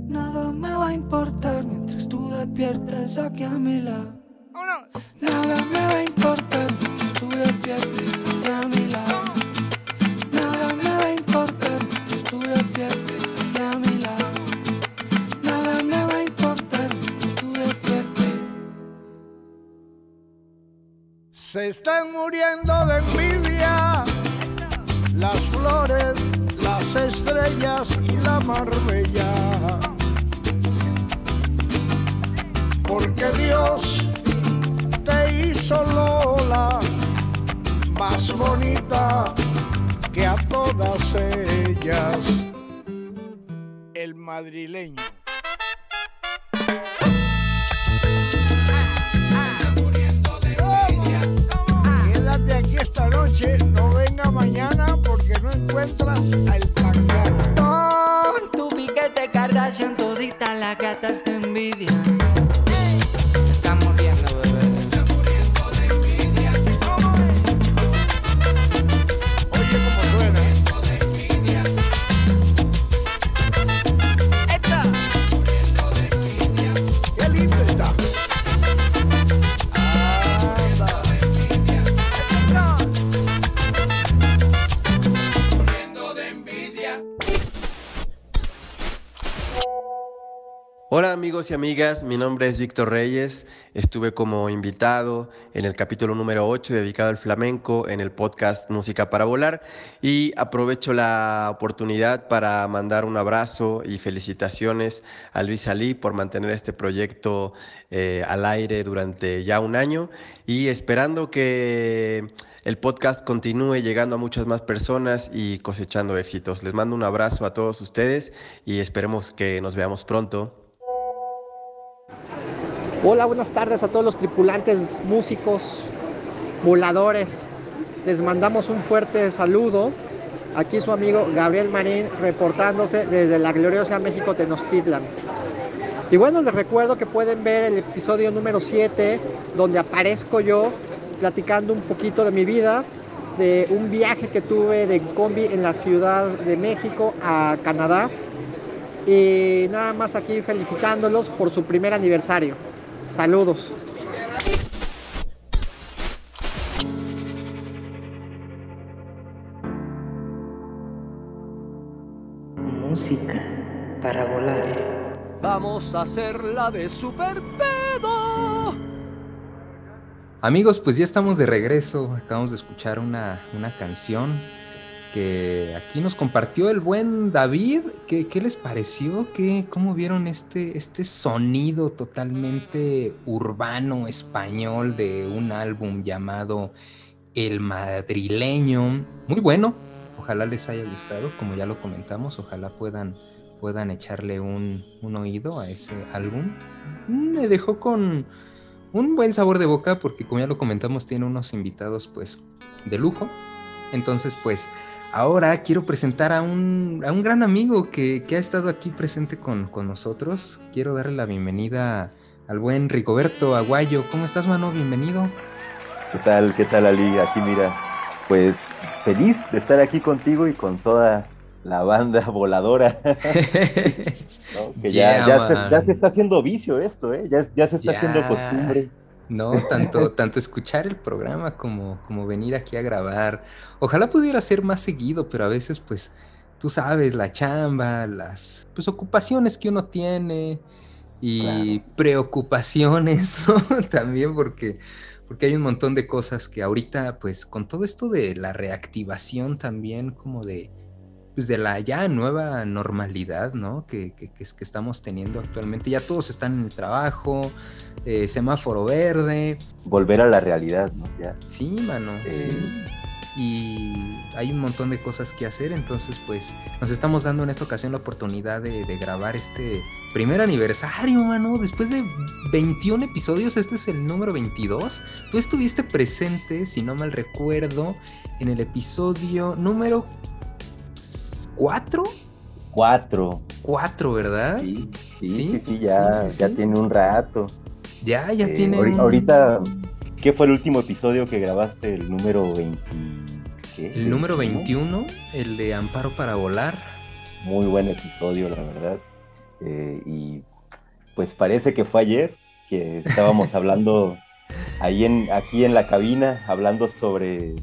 nada me va a importar mientras tú despiertes aquí a mi lado. Nada me va a importar si tú despiertes a mi lado. Nada me va a importar si tú despiertes a mi lado. Nada me va a importar si tú despiertes. Se están muriendo de envidia las flores, las estrellas y la marbella. Porque Dios hizo Lola más bonita que a todas ellas. El madrileño. Quédate aquí esta noche, no venga mañana porque no encuentras al pangano. Con tu piquete Kardashian todita la gatas de envidia. Amigos y amigas, mi nombre es Víctor Reyes, estuve como invitado en el capítulo número 8 dedicado al flamenco en el podcast Música para Volar y aprovecho la oportunidad para mandar un abrazo y felicitaciones a Luis Alí por mantener este proyecto eh, al aire durante ya un año y esperando que el podcast continúe llegando a muchas más personas y cosechando éxitos. Les mando un abrazo a todos ustedes y esperemos que nos veamos pronto. Hola, buenas tardes a todos los tripulantes, músicos, voladores. Les mandamos un fuerte saludo. Aquí su amigo Gabriel Marín reportándose desde la gloriosa México Tenochtitlan. Y bueno, les recuerdo que pueden ver el episodio número 7, donde aparezco yo platicando un poquito de mi vida, de un viaje que tuve de combi en la Ciudad de México a Canadá. Y nada más aquí felicitándolos por su primer aniversario. Saludos. Música para volar. Vamos a hacerla de super pedo. Amigos, pues ya estamos de regreso. Acabamos de escuchar una, una canción que aquí nos compartió el buen David. ¿Qué, qué les pareció? ¿Qué, ¿Cómo vieron este, este sonido totalmente urbano español de un álbum llamado El Madrileño? Muy bueno. Ojalá les haya gustado, como ya lo comentamos. Ojalá puedan, puedan echarle un, un oído a ese álbum. Me dejó con un buen sabor de boca porque como ya lo comentamos tiene unos invitados pues de lujo. Entonces pues ahora quiero presentar a un, a un gran amigo que, que, ha estado aquí presente con, con, nosotros. Quiero darle la bienvenida al buen Rigoberto Aguayo. ¿Cómo estás, mano? Bienvenido. ¿Qué tal? ¿Qué tal, Ali? Aquí mira, pues feliz de estar aquí contigo y con toda la banda voladora. ¿no? Que yeah, ya, ya, se, ya, se, está haciendo vicio esto, ¿eh? Ya, ya se está yeah. haciendo costumbre. No, tanto, tanto escuchar el programa como, como venir aquí a grabar. Ojalá pudiera ser más seguido, pero a veces, pues, tú sabes, la chamba, las pues, ocupaciones que uno tiene y claro. preocupaciones, ¿no? También porque, porque hay un montón de cosas que ahorita, pues, con todo esto de la reactivación también, como de, pues de la ya nueva normalidad, ¿no? Que, que, que, que, estamos teniendo actualmente. Ya todos están en el trabajo, eh, semáforo verde. Volver a la realidad, ¿no? Ya. Sí, mano, eh... sí. Y hay un montón de cosas que hacer, entonces pues nos estamos dando en esta ocasión la oportunidad de, de grabar este primer aniversario, mano. Después de 21 episodios, este es el número 22. Tú estuviste presente, si no mal recuerdo, en el episodio número ¿Cuatro? Cuatro. Cuatro, ¿verdad? Sí, sí, sí, sí, sí ya, sí, ya tiene un rato. Ya, ya eh, tiene. Ahorita, ¿qué fue el último episodio que grabaste? El número 20. ¿qué? El número 21, el de Amparo para Volar. Muy buen episodio, la verdad. Eh, y pues parece que fue ayer que estábamos hablando ahí en, aquí en la cabina, hablando sobre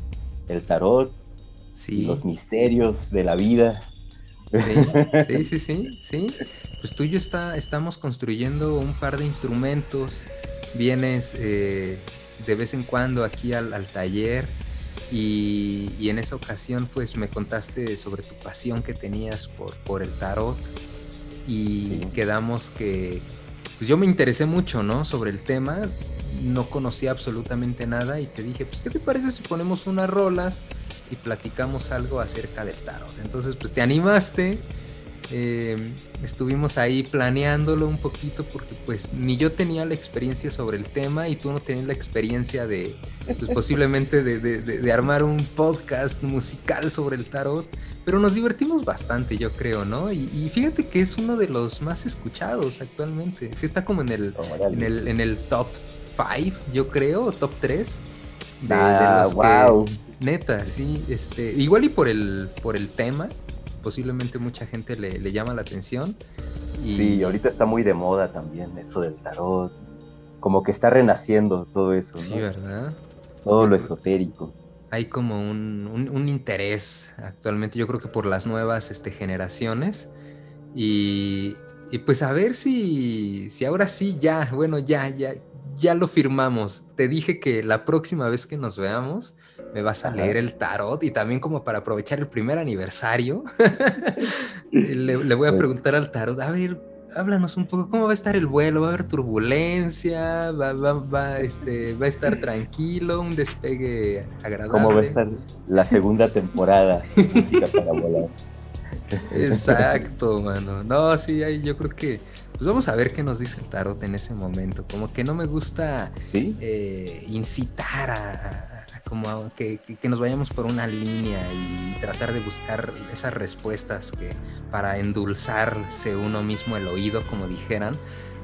el tarot, Sí. los misterios de la vida. Sí, sí, sí, sí, Pues tú y yo está, estamos construyendo un par de instrumentos, vienes eh, de vez en cuando aquí al, al taller y, y, en esa ocasión pues me contaste sobre tu pasión que tenías por, por el tarot y sí. quedamos que pues yo me interesé mucho, ¿no? Sobre el tema, no conocía absolutamente nada y te dije, pues ¿qué te parece si ponemos unas rolas? Y platicamos algo acerca del tarot. Entonces, pues te animaste, eh, estuvimos ahí planeándolo un poquito porque pues ni yo tenía la experiencia sobre el tema y tú no tenías la experiencia de, pues posiblemente de, de, de, armar un podcast musical sobre el tarot, pero nos divertimos bastante, yo creo, ¿no? Y, y fíjate que es uno de los más escuchados actualmente, sí está como en el, en el, en el top 5, yo creo, o top 3. De, ah, los wow. que Neta, sí, este, igual y por el, por el tema, posiblemente mucha gente le, le llama la atención. Y... Sí, ahorita está muy de moda también eso del tarot, como que está renaciendo todo eso, ¿no? Sí, ¿verdad? Todo lo esotérico. Hay como un, un, un, interés actualmente, yo creo que por las nuevas este, generaciones. Y, y pues a ver si, si ahora sí ya, bueno, ya, ya, ya lo firmamos. Te dije que la próxima vez que nos veamos me vas a Ajá. leer el tarot y también como para aprovechar el primer aniversario, le, le, voy a pues... preguntar al tarot, a ver, háblanos un poco, ¿cómo va a estar el vuelo? ¿Va a haber turbulencia? ¿Va, va, va, este, va a estar tranquilo? ¿Un despegue agradable? ¿Cómo va a estar la segunda temporada para Volar? Exacto, mano. No, sí, yo creo que pues vamos a ver qué nos dice el tarot en ese momento. Como que no me gusta eh, incitar a, como que, nos vayamos por una línea y tratar de buscar esas respuestas que para endulzarse uno mismo el oído, como dijeran,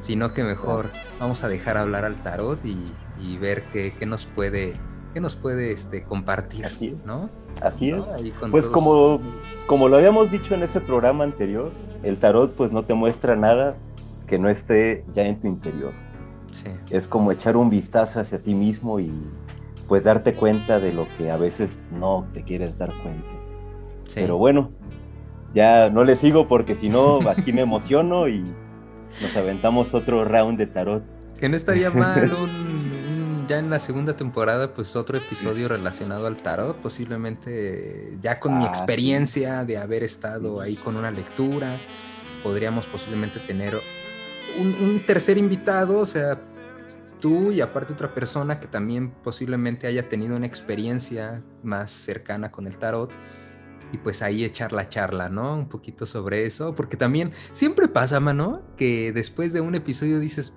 sino que mejor vamos a dejar hablar al tarot y, ver qué, nos puede, qué nos puede este, compartir, ¿no? Así es. Pues como, como lo habíamos dicho en ese programa anterior, el tarot pues no te muestra nada que no esté ya en tu interior. Es como echar un vistazo hacia ti mismo y pues darte cuenta de lo que a veces no te quieres dar cuenta. Pero bueno, ya no le sigo porque si no aquí me emociono y nos aventamos otro round de tarot. Que no estaría mal un, ya en la segunda temporada, pues otro episodio relacionado al tarot, posiblemente ya con mi ah, experiencia de haber estado ahí con una lectura, podríamos posiblemente tener un, tercer invitado, o sea, tú y aparte otra persona que también posiblemente haya tenido una experiencia más cercana con el tarot y pues ahí echar la charla, ¿no? Un poquito sobre eso, porque también siempre pasa, mano, que después de un episodio dices,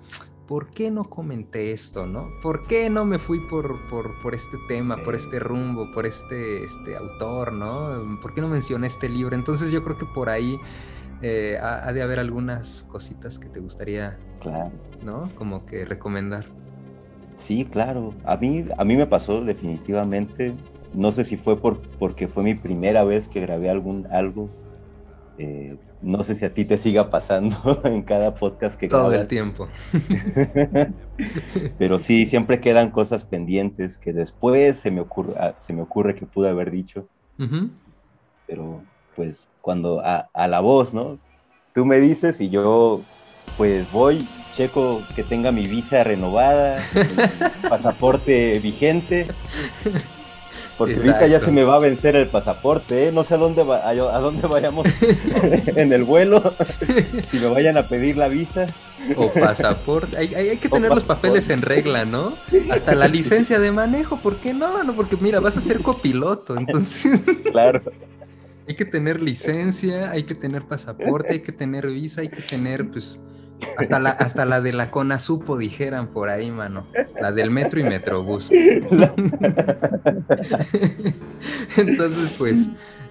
¿por qué no comenté esto, no? ¿Por qué no me fui por, por, este tema, por este rumbo, por este, este autor, ¿no? ¿Por qué no mencioné este libro? Entonces yo creo que por ahí eh, ha, de haber algunas cositas que te gustaría, claro. ¿no? Como que recomendar. Sí, claro. A mí, a mí me pasó definitivamente. No sé si fue por, porque fue mi primera vez que grabé algún algo. Eh, no sé si a ti te siga pasando en cada podcast que Todo el tiempo. Pero sí, siempre quedan cosas pendientes que después se me ocurre, ah, se me ocurre que pude haber dicho. Pero pues cuando a, la voz, ¿no? Tú me dices y yo pues voy, checo que tenga mi visa renovada, pasaporte vigente. Porque ahorita ya se me va a vencer el pasaporte, ¿eh? no sé a dónde, va, a, dónde vayamos en el vuelo, si me vayan a pedir la visa. O pasaporte, hay, hay, que tener los papeles en regla, ¿no? Hasta la licencia de manejo, ¿por qué no? no? Porque mira, vas a ser copiloto, entonces... Claro. Hay que tener licencia, hay que tener pasaporte, hay que tener visa, hay que tener, pues, hasta la, hasta la de la CONASUPO dijeran por ahí, mano. La del metro y metrobús. Entonces, pues,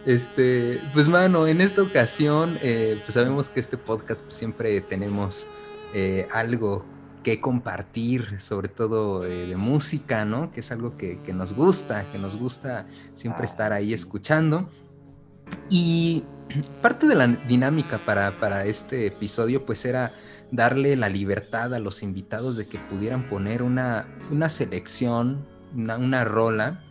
este, pues, mano, en esta ocasión, eh, pues sabemos que este podcast pues, siempre tenemos eh, algo que compartir, sobre todo eh, de música, ¿no? Que es algo que, que, nos gusta, que nos gusta siempre ah, estar ahí escuchando. Y parte de la dinámica para, este episodio pues era darle la libertad a los invitados de que pudieran poner una, selección, una, rola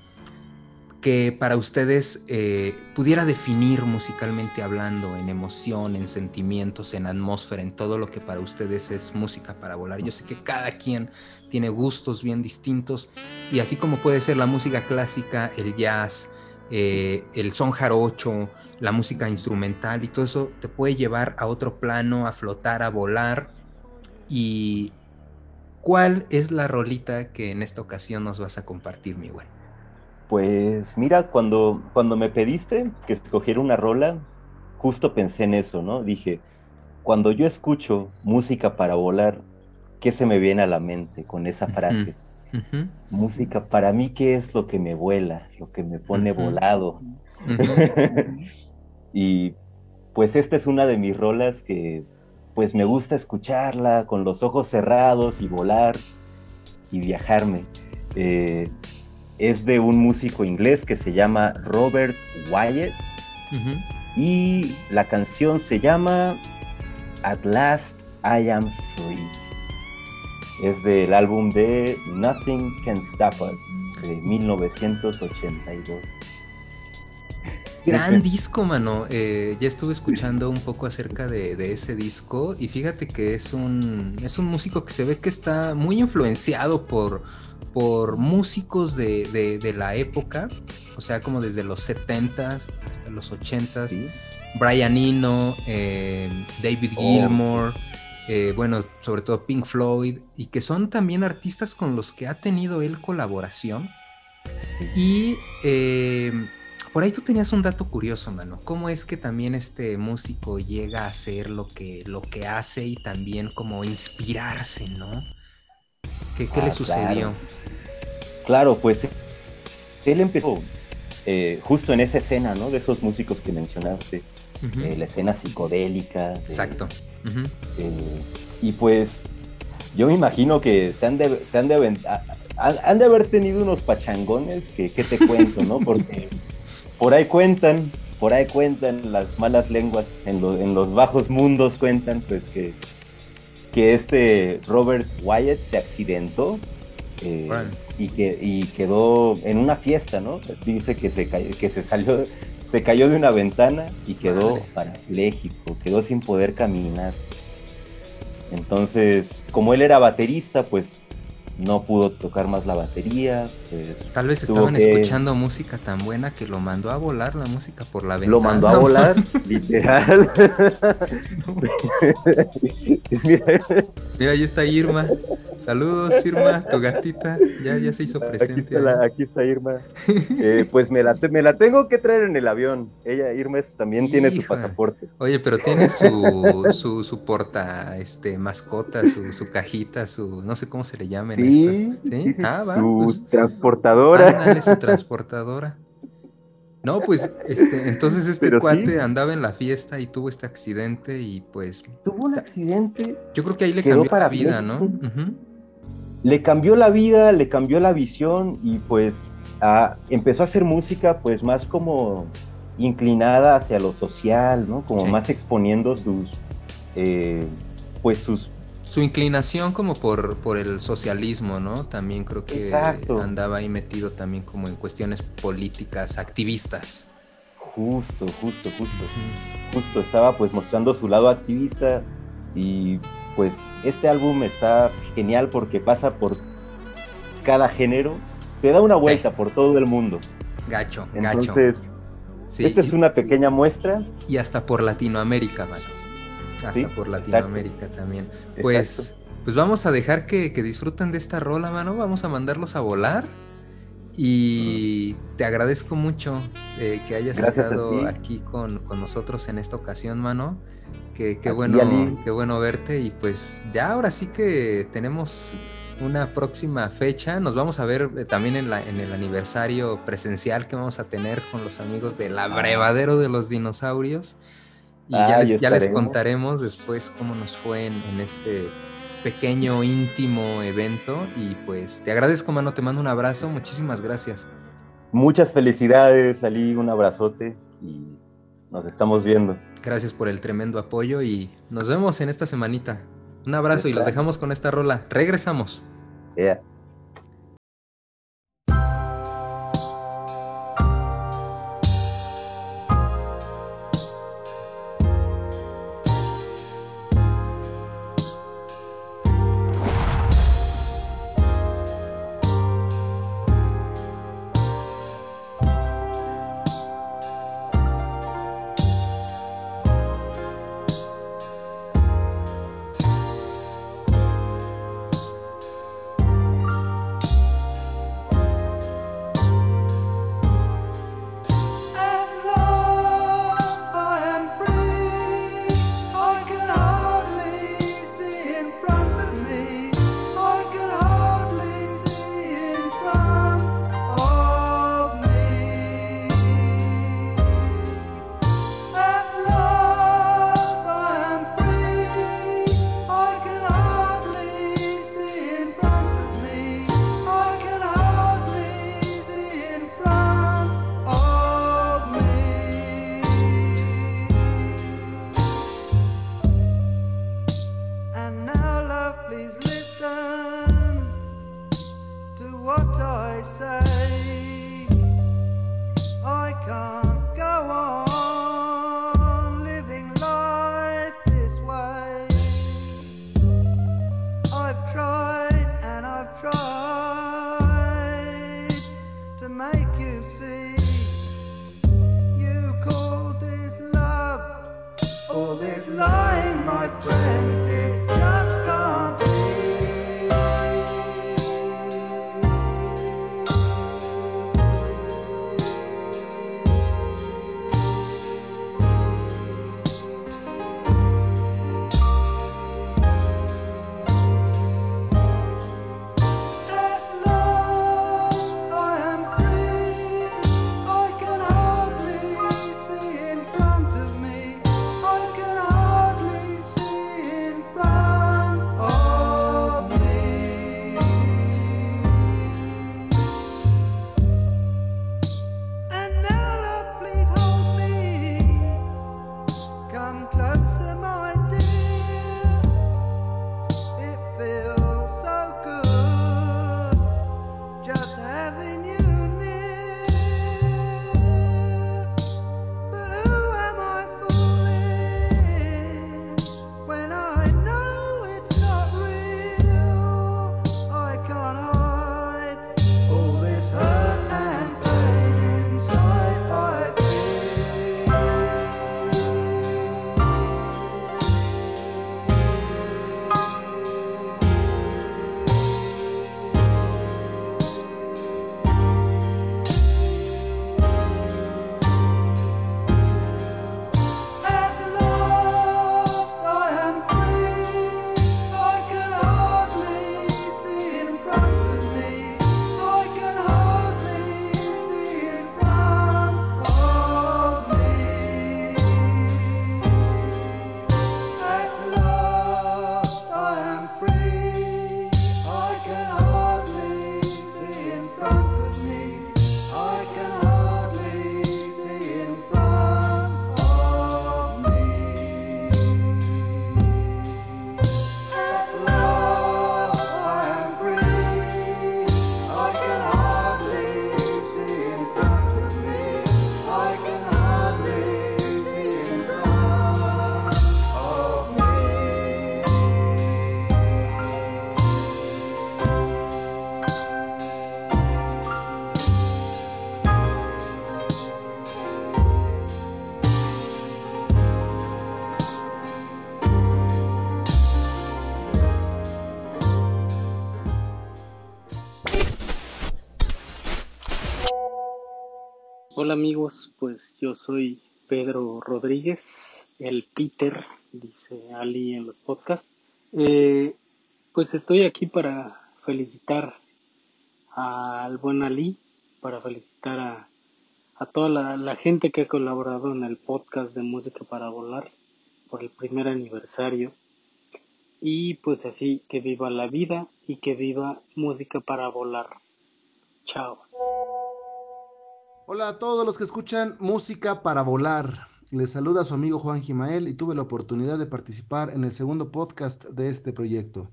que para ustedes eh, pudiera definir musicalmente hablando, en emoción, en sentimientos, en atmósfera, en todo lo que para ustedes es música para volar. Yo sé que cada quien tiene gustos bien distintos y así como puede ser la música clásica, el jazz, eh, el son jarocho, la música instrumental y todo eso te puede llevar a otro plano, a flotar, a volar. ¿Y cuál es la rolita que en esta ocasión nos vas a compartir, mi güey? Pues mira, cuando, cuando me pediste que escogiera una rola, justo pensé en eso, ¿no? Dije, cuando yo escucho música para volar, ¿qué se me viene a la mente con esa frase? Música, para mí, ¿qué es lo que me vuela, lo que me pone volado? y pues esta es una de mis rolas que pues me gusta escucharla con los ojos cerrados y volar y viajarme. Eh, es de un músico inglés que se llama Robert Wyatt y la canción se llama At Last I Am Free es del álbum de Nothing Can Stop Us de 1982. Gran disco, mano. Eh, ya estuve escuchando un poco acerca de, ese disco y fíjate que es un, es un músico que se ve que está muy influenciado por, por músicos de, la época, o sea, como desde los 70s hasta los 80s. Brian Eno, eh, David oh, Gilmour. Eh, bueno, sobre todo Pink Floyd, y que son también artistas con los que ha tenido él colaboración. Y eh, por ahí tú tenías un dato curioso, mano. ¿Cómo es que también este músico llega a hacer lo que, lo que hace y también como inspirarse, ¿no? ¿Qué, le ah, sucedió? Claro. pues él empezó eh, justo en esa escena, ¿no? De esos músicos que mencionaste, eh, la escena psicodélica. Exacto. Eh, y pues yo me imagino que se han de, se han de, han de haber tenido unos pachangones que, te cuento, ¿no? Porque por ahí cuentan, por ahí cuentan las malas lenguas, en, en los bajos mundos cuentan, pues que, que este Robert Wyatt se accidentó eh, y, que, y quedó en una fiesta, ¿no? Dice que se, que se salió, se cayó de una ventana y quedó parapléjico, quedó sin poder caminar. Entonces, como él era baterista, pues no pudo tocar más la batería. Pues, Tal vez estaban escuchando música tan buena que lo mandó a volar la música por la ventana. Lo mandó a volar, literal. Mira, ahí está Irma. Saludos, Irma, tu gatita. Ya, ya se hizo presente. Aquí está, Irma. Eh, pues me la, me la tengo que traer en el avión. Ella, Irma, también tiene su pasaporte. Oye, pero tiene su, su, su porta, este, mascota, su, su cajita, su, no sé cómo se le llame Sí, ¿Sí? ah, va, su pues, transportadora. su transportadora. No, pues, este, entonces este cuate andaba en la fiesta y tuvo este accidente y pues. Tuvo un accidente. Yo creo que ahí le cambió la vida, ¿no? Le cambió la vida, le cambió la visión y pues empezó a hacer música, pues más como inclinada hacia lo social, ¿no? Como más exponiendo sus, eh, pues sus su inclinación como por, por el socialismo, ¿no? También creo que andaba ahí metido también como en cuestiones políticas, activistas. Justo, justo, justo. Justo estaba pues mostrando su lado activista y pues este álbum está genial porque pasa por cada género, te da una vuelta por todo el mundo. Gacho, Entonces, esta es una pequeña muestra. Y hasta por Latinoamérica, mano hasta por Latinoamérica también. Pues, pues vamos a dejar que, disfruten de esta rola, mano. Vamos a mandarlos a volar. Y te agradezco mucho eh, que hayas estado aquí con, nosotros en esta ocasión, mano. Qué, bueno, qué bueno verte. Y pues ya ahora sí que tenemos una próxima fecha. Nos vamos a ver eh, también en, la, en el aniversario presencial que vamos a tener con los amigos del abrevadero de los dinosaurios. Y ya, ah, les, contaremos después cómo nos fue en, este pequeño, íntimo evento. Y pues te agradezco, mano, te mando un abrazo, muchísimas gracias. Muchas felicidades, Ali, un abrazote y nos estamos viendo. Gracias por el tremendo apoyo y nos vemos en esta semanita. Un abrazo y los dejamos con esta rola. Regresamos. Hola amigos, pues yo soy Pedro Rodríguez, el Peter, dice Ali en los podcasts. Eh, pues estoy aquí para felicitar al buen Ali, para felicitar a, toda la, la, gente que ha colaborado en el podcast de Música para Volar por el primer aniversario. Y pues así, que viva la vida y que viva Música para Volar. Chao. Hola a todos los que escuchan Música para Volar. Les saluda su amigo Juan Gimael y tuve la oportunidad de participar en el segundo podcast de este proyecto.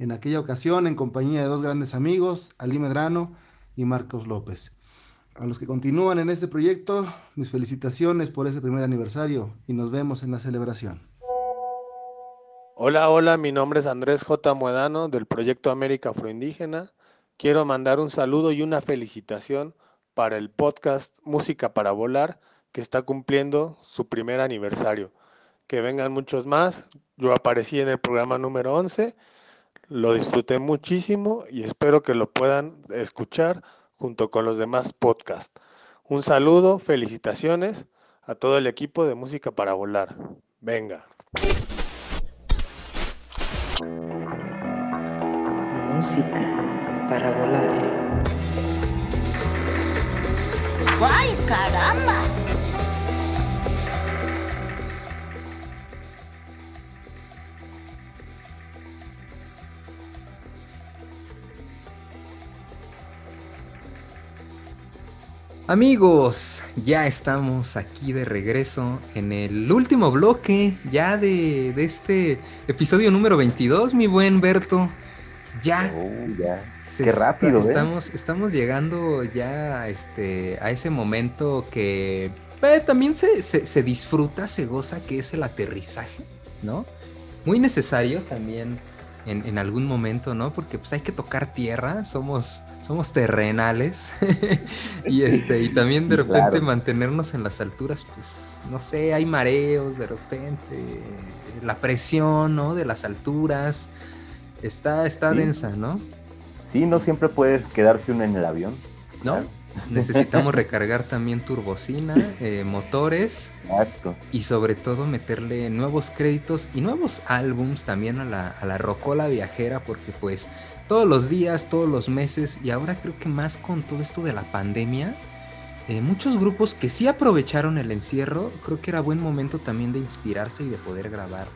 En aquella ocasión en compañía de dos grandes amigos, Ali Medrano y Marcos López. A los que continúan en este proyecto, mis felicitaciones por ese primer aniversario y nos vemos en la celebración. Hola, hola, mi nombre es Andrés J. Muedano del proyecto América Afroindígena. Quiero mandar un saludo y una felicitación para el podcast Música para Volar, que está cumpliendo su primer aniversario. Que vengan muchos más. Yo aparecí en el programa número 11, lo disfruté muchísimo y espero que lo puedan escuchar junto con los demás podcasts. Un saludo, felicitaciones a todo el equipo de Música para Volar. Venga. Música para volar. ¡Ay, caramba! Amigos, ya estamos aquí de regreso en el último bloque ya de, de este episodio número 22, mi buen Berto. Ya. Oh, ya. Qué rápido, está, estamos, estamos llegando ya este, a ese momento que eh, también se, se, se, disfruta, se goza, que es el aterrizaje, ¿no? Muy necesario también en, en algún momento, ¿no? Porque pues hay que tocar tierra, somos, somos terrenales y, este, y también de sí, repente claro. mantenernos en las alturas, pues, no sé, hay mareos de repente, la presión, ¿no? De las alturas. Está, está sí. densa, ¿no? Sí, no siempre puede quedarse uno en el avión. No, claro. necesitamos recargar también turbocina, eh, motores Exacto. y sobre todo meterle nuevos créditos y nuevos álbums también a la, a la Rocola Viajera porque pues todos los días, todos los meses y ahora creo que más con todo esto de la pandemia, eh, muchos grupos que sí aprovecharon el encierro, creo que era buen momento también de inspirarse y de poder grabar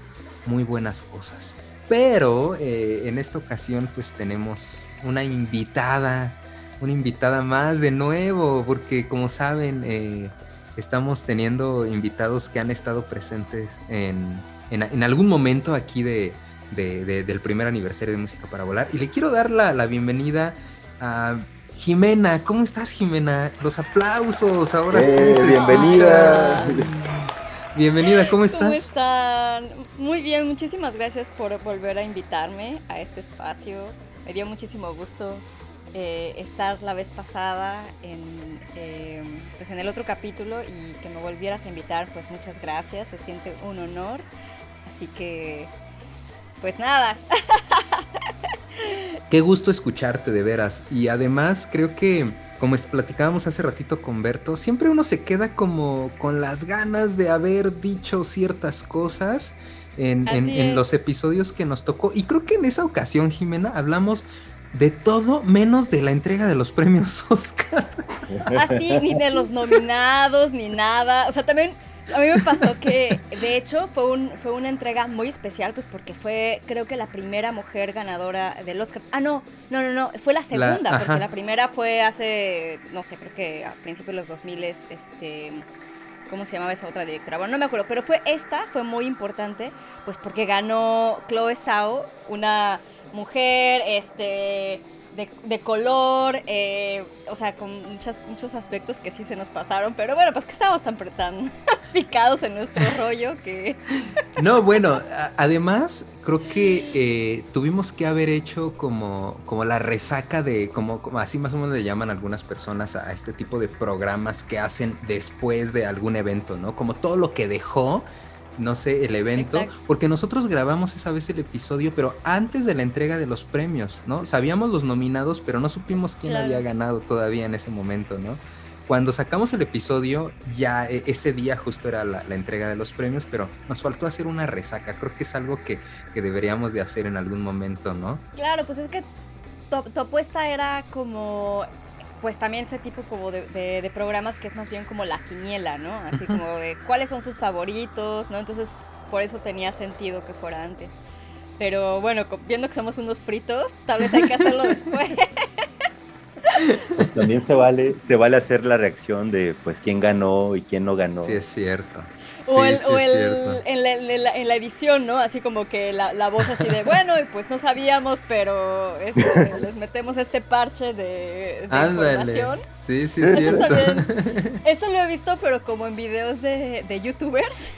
muy buenas cosas. Pero eh, en esta ocasión pues tenemos una invitada, una invitada más de nuevo, porque como saben eh, estamos teniendo invitados que han estado presentes en, en, en algún momento aquí de, de, de, del primer aniversario de Música para Volar. Y le quiero dar la, la bienvenida a Jimena. ¿Cómo estás Jimena? Los aplausos, ahora eh, sí. Bienvenida. Bienvenida, ¿cómo estás? ¿Cómo están? Muy bien, muchísimas gracias por volver a invitarme a este espacio. Me dio muchísimo gusto eh, estar la vez pasada en, eh, pues en el otro capítulo y que me volvieras a invitar, pues muchas gracias, se siente un honor. Así que, pues nada. Qué gusto escucharte de veras. Y además creo que como platicábamos hace ratito con Berto, siempre uno se queda como con las ganas de haber dicho ciertas cosas en, en, en, los episodios que nos tocó. Y creo que en esa ocasión, Jimena, hablamos de todo menos de la entrega de los premios Oscar. Así, ni de los nominados, ni nada. O sea, también a mí me pasó que, de hecho, fue, un, fue una entrega muy especial, pues porque fue, creo que la primera mujer ganadora del Oscar. Ah, no, no, no, no, fue la segunda, la, porque la primera fue hace, no sé, creo que a principios de los 2000, este, ¿cómo se llamaba esa otra directora? Bueno, no me acuerdo, pero fue esta, fue muy importante, pues porque ganó Chloe Zhao, una mujer, este de, de color, eh, o sea, con muchas, muchos aspectos que sí se nos pasaron, pero bueno, pues que estábamos tan, tan picados en nuestro rollo que... No, bueno, además creo que eh, tuvimos que haber hecho como, como la resaca de, como, como, así más o menos le llaman algunas personas a este tipo de programas que hacen después de algún evento, ¿no? Como todo lo que dejó no sé, el evento, Exacto. porque nosotros grabamos esa vez el episodio, pero antes de la entrega de los premios, ¿no? Sabíamos los nominados, pero no supimos quién claro. había ganado todavía en ese momento, ¿no? Cuando sacamos el episodio, ya e, ese día justo era la, entrega de los premios, pero nos faltó hacer una resaca. Creo que es algo que, deberíamos de hacer en algún momento, ¿no? Claro, pues es que tu, apuesta era como pues también ese tipo como de, programas que es más bien como la quiniela, ¿no? Así como de cuáles son sus favoritos, ¿no? Entonces por eso tenía sentido que fuera antes. Pero bueno, viendo que somos unos fritos, tal vez hay que hacerlo después. Pues también se vale, se vale hacer la reacción de pues quién ganó y quién no ganó. Sí, es cierto. O, el, o el, en, la, en, la, edición, ¿no? Así como que la, la, voz así de, bueno, y pues no sabíamos, pero este, les metemos este parche de, de información. Sí, sí, es cierto. eso lo he visto, pero como en videos de, de youtubers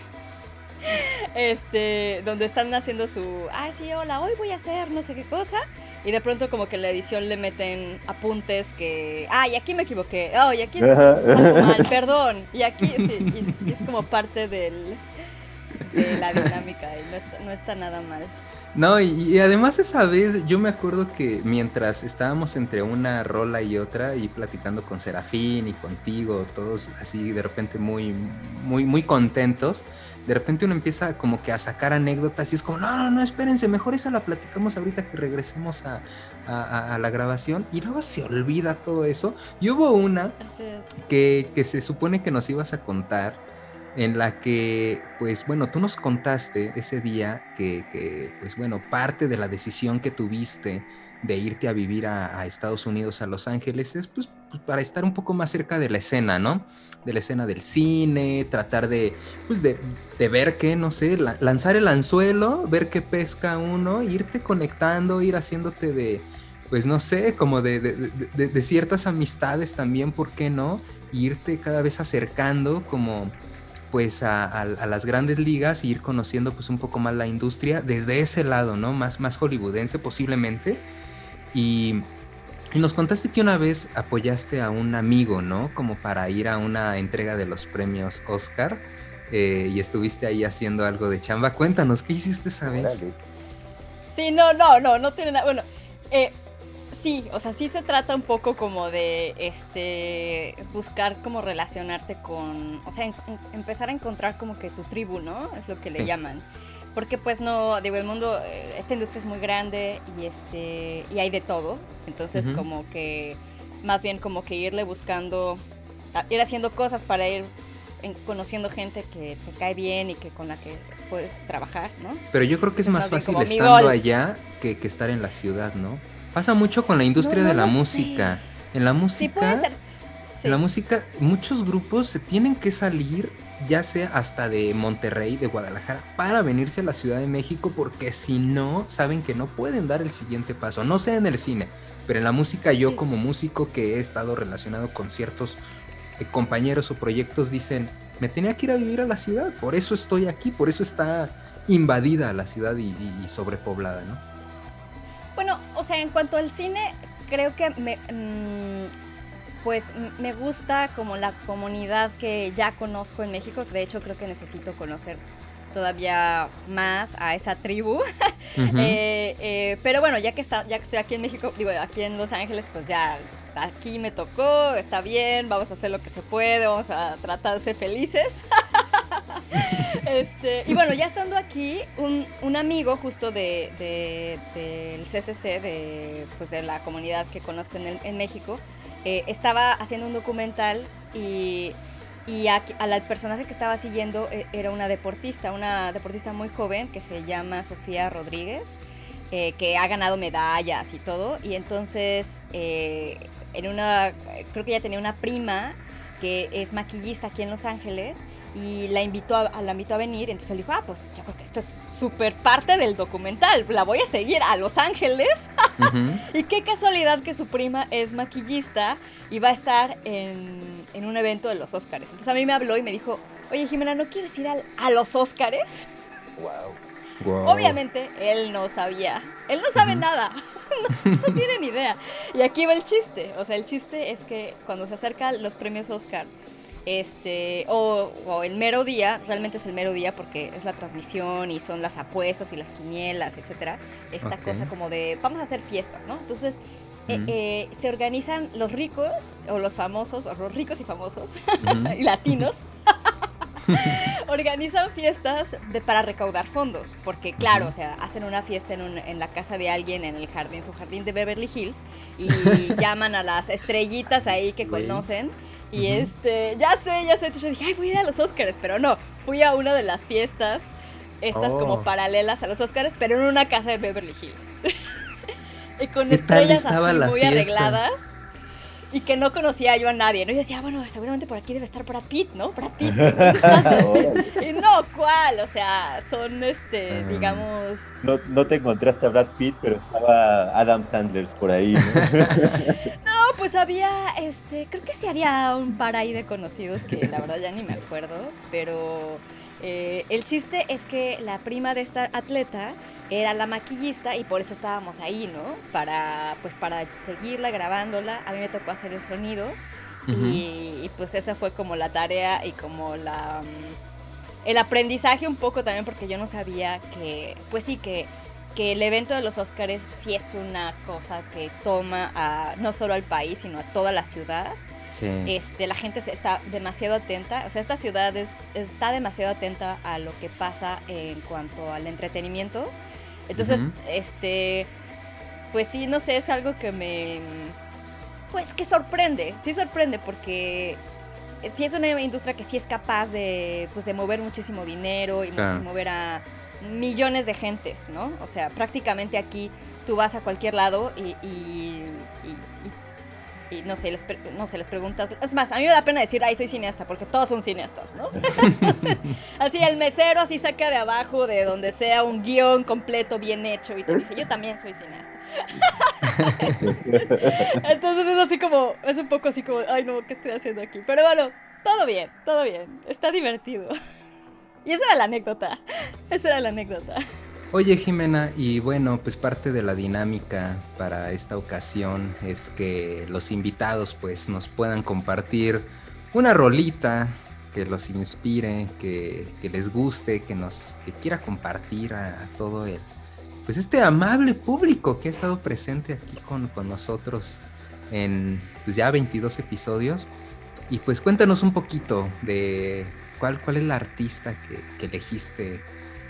este, donde están haciendo su, ay, sí, hola, hoy voy a hacer no sé qué cosa. Y de pronto como que en la edición le meten apuntes que, ay, aquí me equivoqué, oh, y aquí es algo mal, perdón. Y aquí sí, y, es como parte del, de la dinámica y no está, no está nada mal. No, y, además esa vez yo me acuerdo que mientras estábamos entre una rola y otra y platicando con Serafín y contigo, todos así de repente muy, muy, muy contentos, de repente uno empieza como que a sacar anécdotas y es como, no, no, no, espérense, mejor esa la platicamos ahorita que regresemos a, la grabación y luego se olvida todo eso. Y hubo una que, que, se supone que nos ibas a contar en la que, pues bueno, tú nos contaste ese día que, pues bueno, parte de la decisión que tuviste de irte a vivir a, Estados Unidos, a Los Ángeles, es pues, pues, para estar un poco más cerca de la escena, ¿no? De la escena del cine, tratar de, pues de, ver qué, no sé, lanzar el anzuelo, ver qué pesca uno, irte conectando, ir haciéndote de, pues no sé, como de, de ciertas amistades también, ¿por qué no? irte cada vez acercando como pues a, las grandes ligas e ir conociendo pues un poco más la industria desde ese lado, ¿no? Más, más hollywoodense posiblemente. Y, nos contaste que una vez apoyaste a un amigo, ¿no? Como para ir a una entrega de los premios Oscar eh, y estuviste ahí haciendo algo de chamba. Cuéntanos, ¿qué hiciste esa vez? Sí, no, no, no, no tiene nada. Bueno, eh, sí, o sea, sí se trata un poco como de este buscar como relacionarte con, o sea, empezar a encontrar como que tu tribu, ¿no? Es lo que le llaman porque pues no, digo, el mundo, eh, esta industria es muy grande y este y hay de todo, entonces como que más bien como que irle buscando, ir haciendo cosas para ir conociendo gente que te cae bien y que con la que puedes trabajar, ¿no? Pero yo creo que es más fácil estando allá que, que, estar en la ciudad, ¿no? Pasa mucho con la industria de la música. En la música, sí, puede ser. en la música, muchos grupos se tienen que salir ya sea hasta de Monterrey, de Guadalajara, para venirse a la Ciudad de México, porque si no, saben que no pueden dar el siguiente paso, no sea en el cine, pero en la música yo como músico que he estado relacionado con ciertos eh, compañeros o proyectos dicen, me tenía que ir a vivir a la ciudad, por eso estoy aquí, por eso está invadida la ciudad y, sobrepoblada, ¿no? Bueno, o sea, en cuanto al cine, creo que me... Mm, pues me gusta como la comunidad que ya conozco en México. De hecho, creo que necesito conocer todavía más a esa tribu. Eh, eh, pero bueno, ya que, está, ya que estoy aquí en México, digo, aquí en Los Ángeles, pues ya aquí me tocó, está bien, vamos a hacer lo que se puede, vamos a tratar de ser felices. este, y bueno, ya estando aquí, un, amigo justo de, del CCC, de, pues de la comunidad que conozco en, en México, eh, estaba haciendo un documental y, y al personaje que estaba siguiendo eh, era una deportista, una deportista muy joven que se llama Sofía Rodríguez, eh, que ha ganado medallas y todo. Y entonces, en una, creo que ella tenía una prima que es maquillista aquí en Los Ángeles y la invitó a, la invitó a venir. Entonces él dijo, ah, pues yo creo que esto es súper parte del documental. La voy a seguir a Los Ángeles. y qué casualidad que su prima es maquillista y va a estar en, un evento de los Óscares. Entonces a mí me habló y me dijo, oye Jimena, ¿no quieres ir a los Óscares? Wow. Obviamente él no sabía, él no sabe nada, no, tiene ni idea. Y aquí va el chiste, o sea, el chiste es que cuando se acercan los premios Oscar, este, o, el mero día, realmente es el mero día porque es la transmisión y son las apuestas y las quinielas, etcétera. Esta cosa como de, vamos a hacer fiestas, ¿no? Entonces, eh, eh, se organizan los ricos, o los famosos, o los ricos y famosos, y latinos, organizan fiestas de, para recaudar fondos, porque claro, o sea, hacen una fiesta en, en, la casa de alguien en el jardín, su jardín de Beverly Hills, y llaman a las estrellitas ahí que conocen. Y este, ya sé, ya sé, yo dije, ay, voy a ir a los Oscars, pero no, fui a una de las fiestas, estas como oh. paralelas a los Oscars, pero en una casa de Beverly Hills. y con estrellas así muy arregladas y que no conocía yo a nadie, ¿no? Y decía, bueno, seguramente por aquí debe estar Brad Pitt, ¿no? Brad Pitt, y no, ¿cuál? O sea, son, este, ah. digamos... No, no, te encontraste a Brad Pitt, pero estaba Adam Sanders por ahí, ¿no? no, pues había, este, creo que sí había un par ahí de conocidos que la verdad ya ni me acuerdo, pero... Eh, el chiste es que la prima de esta atleta era la maquillista y por eso estábamos ahí, ¿no? Para, pues para seguirla grabándola. A mí me tocó hacer el sonido y, pues esa fue como la tarea y como la... Mm, el aprendizaje un poco también porque yo no sabía que, pues sí, que, que el evento de los Óscares sí es una cosa que toma a, no solo al país, sino a toda la ciudad. Este, la gente está demasiado atenta, o sea, esta ciudad está demasiado atenta a lo que pasa en cuanto al entretenimiento. Entonces, este, pues sí, no sé, es algo que me, pues que sorprende, sí sorprende porque sí es una industria que sí es capaz de, pues, de mover muchísimo dinero y, mover a millones de gentes, ¿no? O sea, prácticamente aquí tú vas a cualquier lado y, y, y no sé, les, no sé, les preguntas. Es más, a mí me da pena decir, ay, soy cineasta, porque todos son cineastas, ¿no? Entonces, así el mesero así saca de abajo, de donde sea, un guion completo, bien hecho, y te dice, yo también soy cineasta. entonces, es así como, es un poco así como, ay, no, ¿qué estoy haciendo aquí? Pero bueno, todo bien, todo bien, está divertido. Y esa era la anécdota, esa era la anécdota. Oye Jimena, y bueno, pues parte de la dinámica para esta ocasión es que los invitados pues nos puedan compartir una rolita que los inspire, que, les guste, que nos que quiera compartir a, todo el pues este amable público que ha estado presente aquí con, nosotros en pues ya 22 episodios. Y pues cuéntanos un poquito de cuál, cuál es la artista que, que elegiste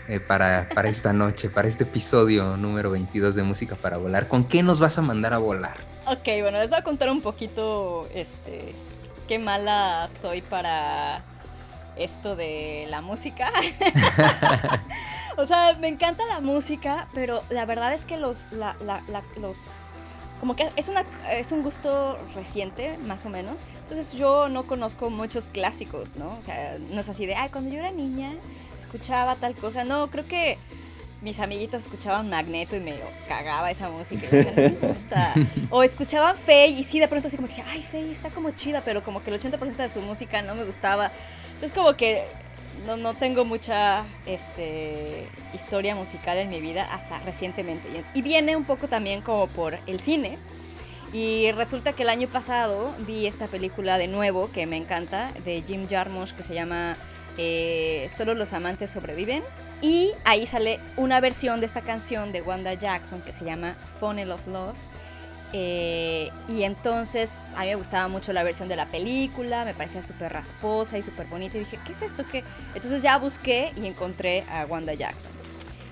eh, para, para esta noche, para este episodio número 22 de Música para Volar. ¿Con qué nos vas a mandar a volar? Ok, bueno, les voy a contar un poquito, este, qué mala soy para esto de la música. o sea, me encanta la música, pero la verdad es que los, la, la, los como que es, una, es un gusto reciente, más o menos. Entonces yo no conozco muchos clásicos, ¿no? O sea, no es así de, ay, cuando yo era niña escuchaba tal cosa. No, creo que mis amiguitas escuchaban Magneto y me cagaba esa música. Y decía, no me gusta. O escuchaban Faye y sí, de pronto así como que decía, ay, Faye está como chida, pero como que el 80% de su música no me gustaba. Entonces como que no, no tengo mucha este, historia musical en mi vida hasta recientemente. Y viene un poco también como por el cine. Y resulta que el año pasado vi esta película de nuevo que me encanta, de Jim Jarmusch, que se llama eh, Solo los amantes sobreviven. Y ahí sale una versión de esta canción de Wanda Jackson que se llama Funnel of Love. Eh, y entonces a mí me gustaba mucho la versión de la película, me parecía súper rasposa y súper bonita. Y dije, ¿qué es esto? que Entonces ya busqué y encontré a Wanda Jackson.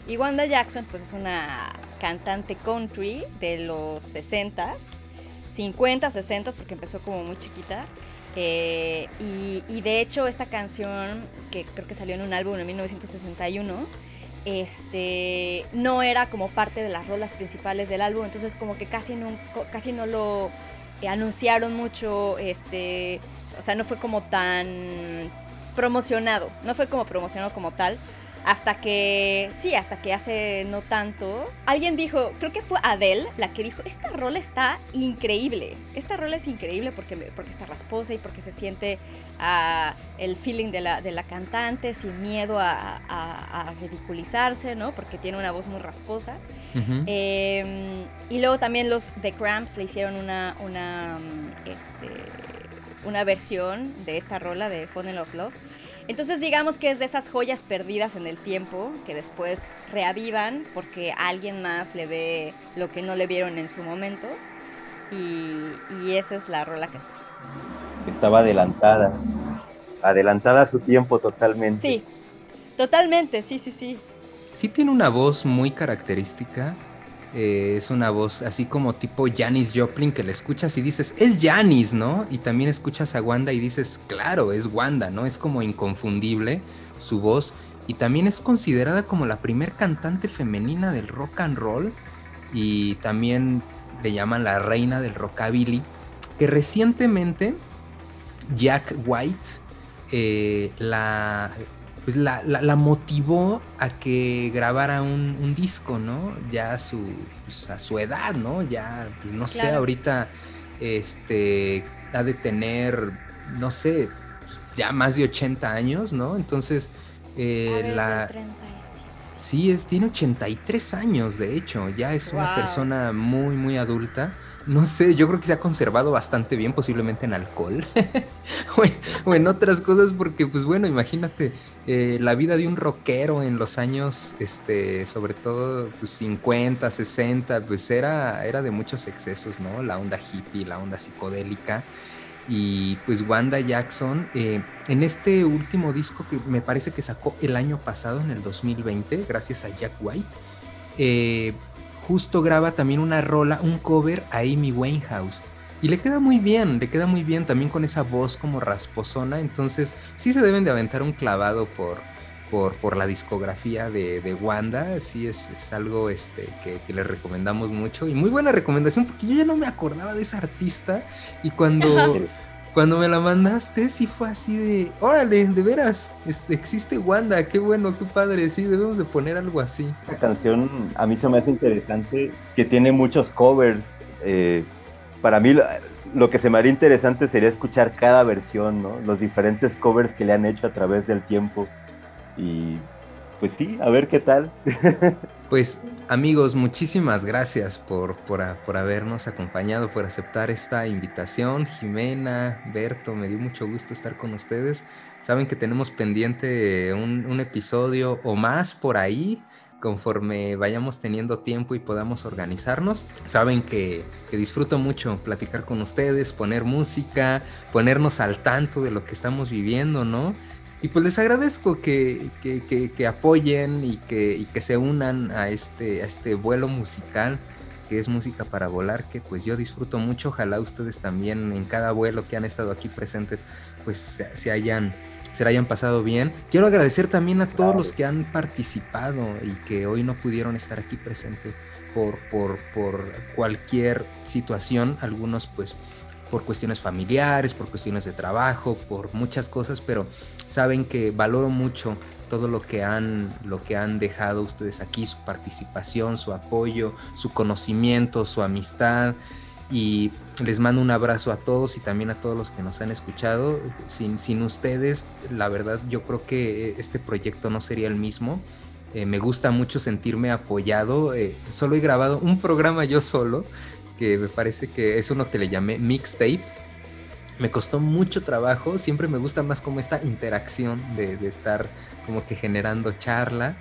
Y Wanda Jackson, pues es una cantante country de los 60s, 50, 60 porque empezó como muy chiquita. Eh, y, de hecho esta canción, que creo que salió en un álbum en 1961, este, no era como parte de las rolas principales del álbum, entonces como que casi no, casi no lo eh, anunciaron mucho, este, o sea, no fue como tan promocionado, no fue como promocionado como tal. Hasta que, sí, hasta que hace no tanto, alguien dijo, creo que fue Adele la que dijo, esta rola está increíble, esta rola es increíble porque, porque está rasposa y porque se siente uh, el feeling de la, de la cantante sin miedo a, a, ridiculizarse, ¿no? Porque tiene una voz muy rasposa. Em, y luego también los The Cramps le hicieron una, una, este, una versión de esta rola de Funnel of Love entonces digamos que es de esas joyas perdidas en el tiempo que después reavivan porque alguien más le ve lo que no le vieron en su momento. y, esa es la rola que escogí. Estaba adelantada, adelantada a su tiempo totalmente. Sí, totalmente, sí, sí, sí. Sí tiene una voz muy característica. Eh, es una voz así como tipo Janis Joplin que le escuchas y dices, es Janis, ¿no? Y también escuchas a Wanda y dices, claro, es Wanda, ¿no? Es como inconfundible su voz. Y también es considerada como la primer cantante femenina del rock and roll. Y también le llaman la reina del rockabilly. Que recientemente Jack White eh, la, pues la, motivó a que grabara un, disco, ¿no? Ya a su, pues, a su edad, ¿no? Ya, pues, no sé, ahorita este, ha de tener, no sé, ya más de 80 años, ¿no? Entonces, eh, la... Sí, es, tiene 83 años, de hecho, ya es una persona muy, muy adulta no sé, yo creo que se ha conservado bastante bien, posiblemente en alcohol o, en, otras cosas, porque pues bueno, imagínate eh, la vida de un rockero en los años, este, sobre todo pues 50, 60, pues era, era de muchos excesos, ¿no? La onda hippie, la onda psicodélica. Y pues Wanda Jackson, eh, en este último disco que me parece que sacó el año pasado, en el 2020, gracias a Jack White, eh, justo graba también una rola, un cover a Amy Winehouse. Y le queda muy bien, le queda muy bien también con esa voz como rasposona. Entonces sí se deben de aventar un clavado por, por, por la discografía de, de, Wanda. Sí es, es algo este, que, que les recomendamos mucho. Y muy buena recomendación porque yo ya no me acordaba de esa artista. Y cuando... cuando me la mandaste, sí fue así de, órale, de veras, existe Wanda, qué bueno, qué padre, sí, debemos de poner algo así. Esta canción a mí se me hace interesante, que tiene muchos covers. Eh, para mí lo, que se me haría interesante sería escuchar cada versión, ¿no? Los diferentes covers que le han hecho a través del tiempo. Y pues sí, a ver qué tal. Pues amigos, muchísimas gracias por, por, habernos acompañado, por aceptar esta invitación. Jimena, Berto, me dio mucho gusto estar con ustedes. Saben que tenemos pendiente un, episodio o más por ahí conforme vayamos teniendo tiempo y podamos organizarnos. Saben que, que, disfruto mucho platicar con ustedes, poner música, ponernos al tanto de lo que estamos viviendo, ¿no? Y pues les agradezco que, apoyen y que, que se unan a este, a este vuelo musical que es música para volar, que pues yo disfruto mucho. Ojalá ustedes también en cada vuelo que han estado aquí presentes, pues se, hayan, se hayan pasado bien. Quiero agradecer también a todos los que han participado y que hoy no pudieron estar aquí presentes por, por, por cualquier situación. Algunos pues por cuestiones familiares, por cuestiones de trabajo, por muchas cosas, pero saben que valoro mucho todo lo que han lo que han dejado ustedes aquí, su participación, su apoyo, su conocimiento, su amistad y les mando un abrazo a todos y también a todos los que nos han escuchado. Sin, sin ustedes, la verdad, yo creo que este proyecto no sería el mismo. Eh, me gusta mucho sentirme apoyado. Eh, solo he grabado un programa yo solo, que me parece que es uno que le llamé mixtape. Me costó mucho trabajo, siempre me gusta más como esta interacción de, estar como que generando charla.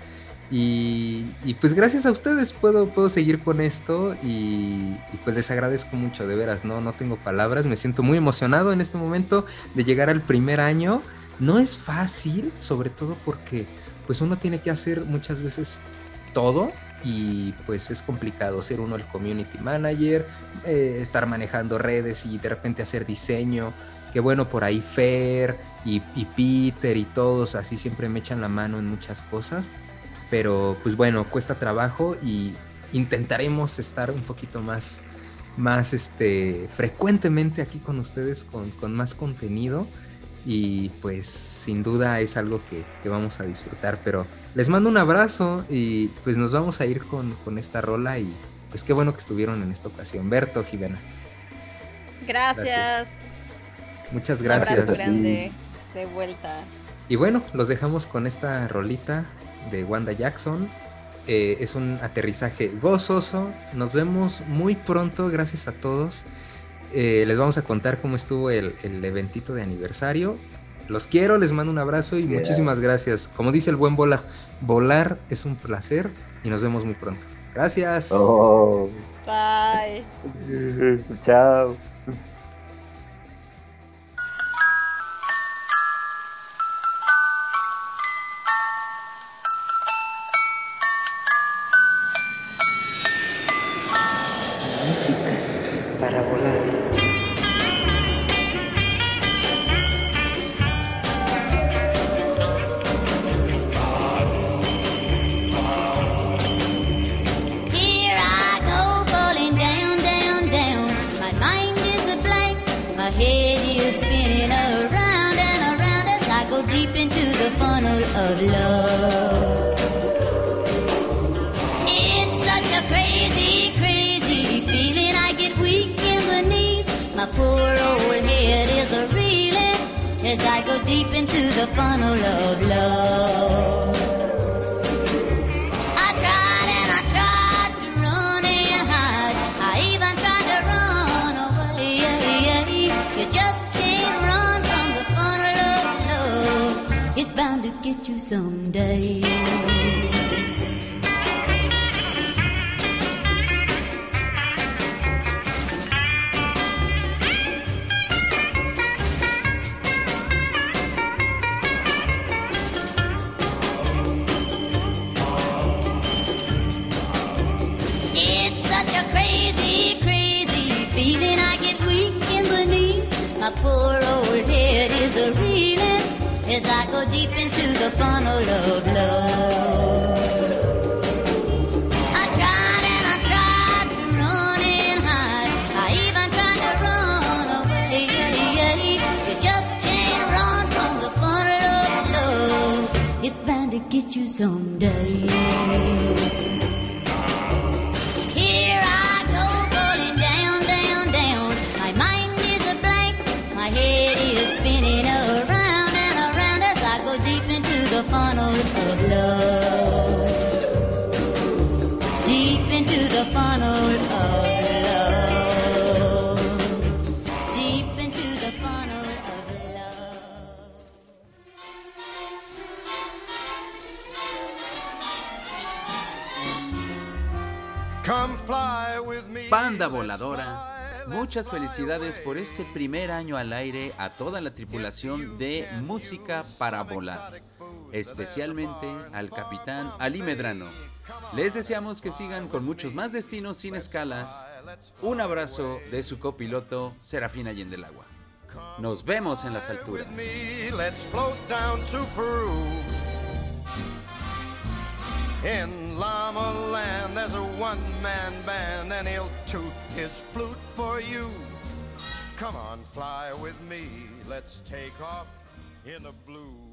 Y, pues gracias a ustedes puedo, puedo seguir con esto y, pues les agradezco mucho, de veras, no, no tengo palabras, me siento muy emocionado en este momento de llegar al primer año. No es fácil, sobre todo porque pues uno tiene que hacer muchas veces todo y pues es complicado ser uno el community manager, eh, estar manejando redes y de repente hacer diseño, que bueno, por ahí Fer y, Peter y todos así siempre me echan la mano en muchas cosas, pero pues bueno, cuesta trabajo y intentaremos estar un poquito más, más este, frecuentemente aquí con ustedes con, con más contenido y pues sin duda es algo que, que vamos a disfrutar, pero les mando un abrazo y pues nos vamos a ir con, esta rola y pues qué bueno que estuvieron en esta ocasión. Berto, Jimena. Gracias. Muchas gracias. Un abrazo grande de vuelta. Y bueno, los dejamos con esta rolita de Wanda Jackson. Eh, es un aterrizaje gozoso. Nos vemos muy pronto. Gracias a todos. Eh, les vamos a contar cómo estuvo el, el eventito de aniversario. Los quiero, les mando un abrazo y muchísimas gracias. Como dice el buen Bolas, volar es un placer y nos vemos muy pronto. Gracias. Oh. Bye. Chao. I go deep into the funnel of love. Deep into the funnel of love. I tried and I tried to run and hide. I even tried to run away. You just can't run from the funnel of love. It's bound to get you someday. As I go deep into the funnel of love. I tried and I tried to run and hide. I even tried to run away. You just can't run from the funnel of love. It's bound to get you someday. Voladora, muchas felicidades por este primer año al aire a toda la tripulación de Música para Volar, especialmente al capitán Ali Medrano. Les deseamos que sigan con muchos más destinos sin escalas. Un abrazo de su copiloto Serafín Allende. Nos vemos en las alturas. In Llama Land, there's a one-man band, and he'll toot his flute for you. Come on, fly with me, let's take off in the blue.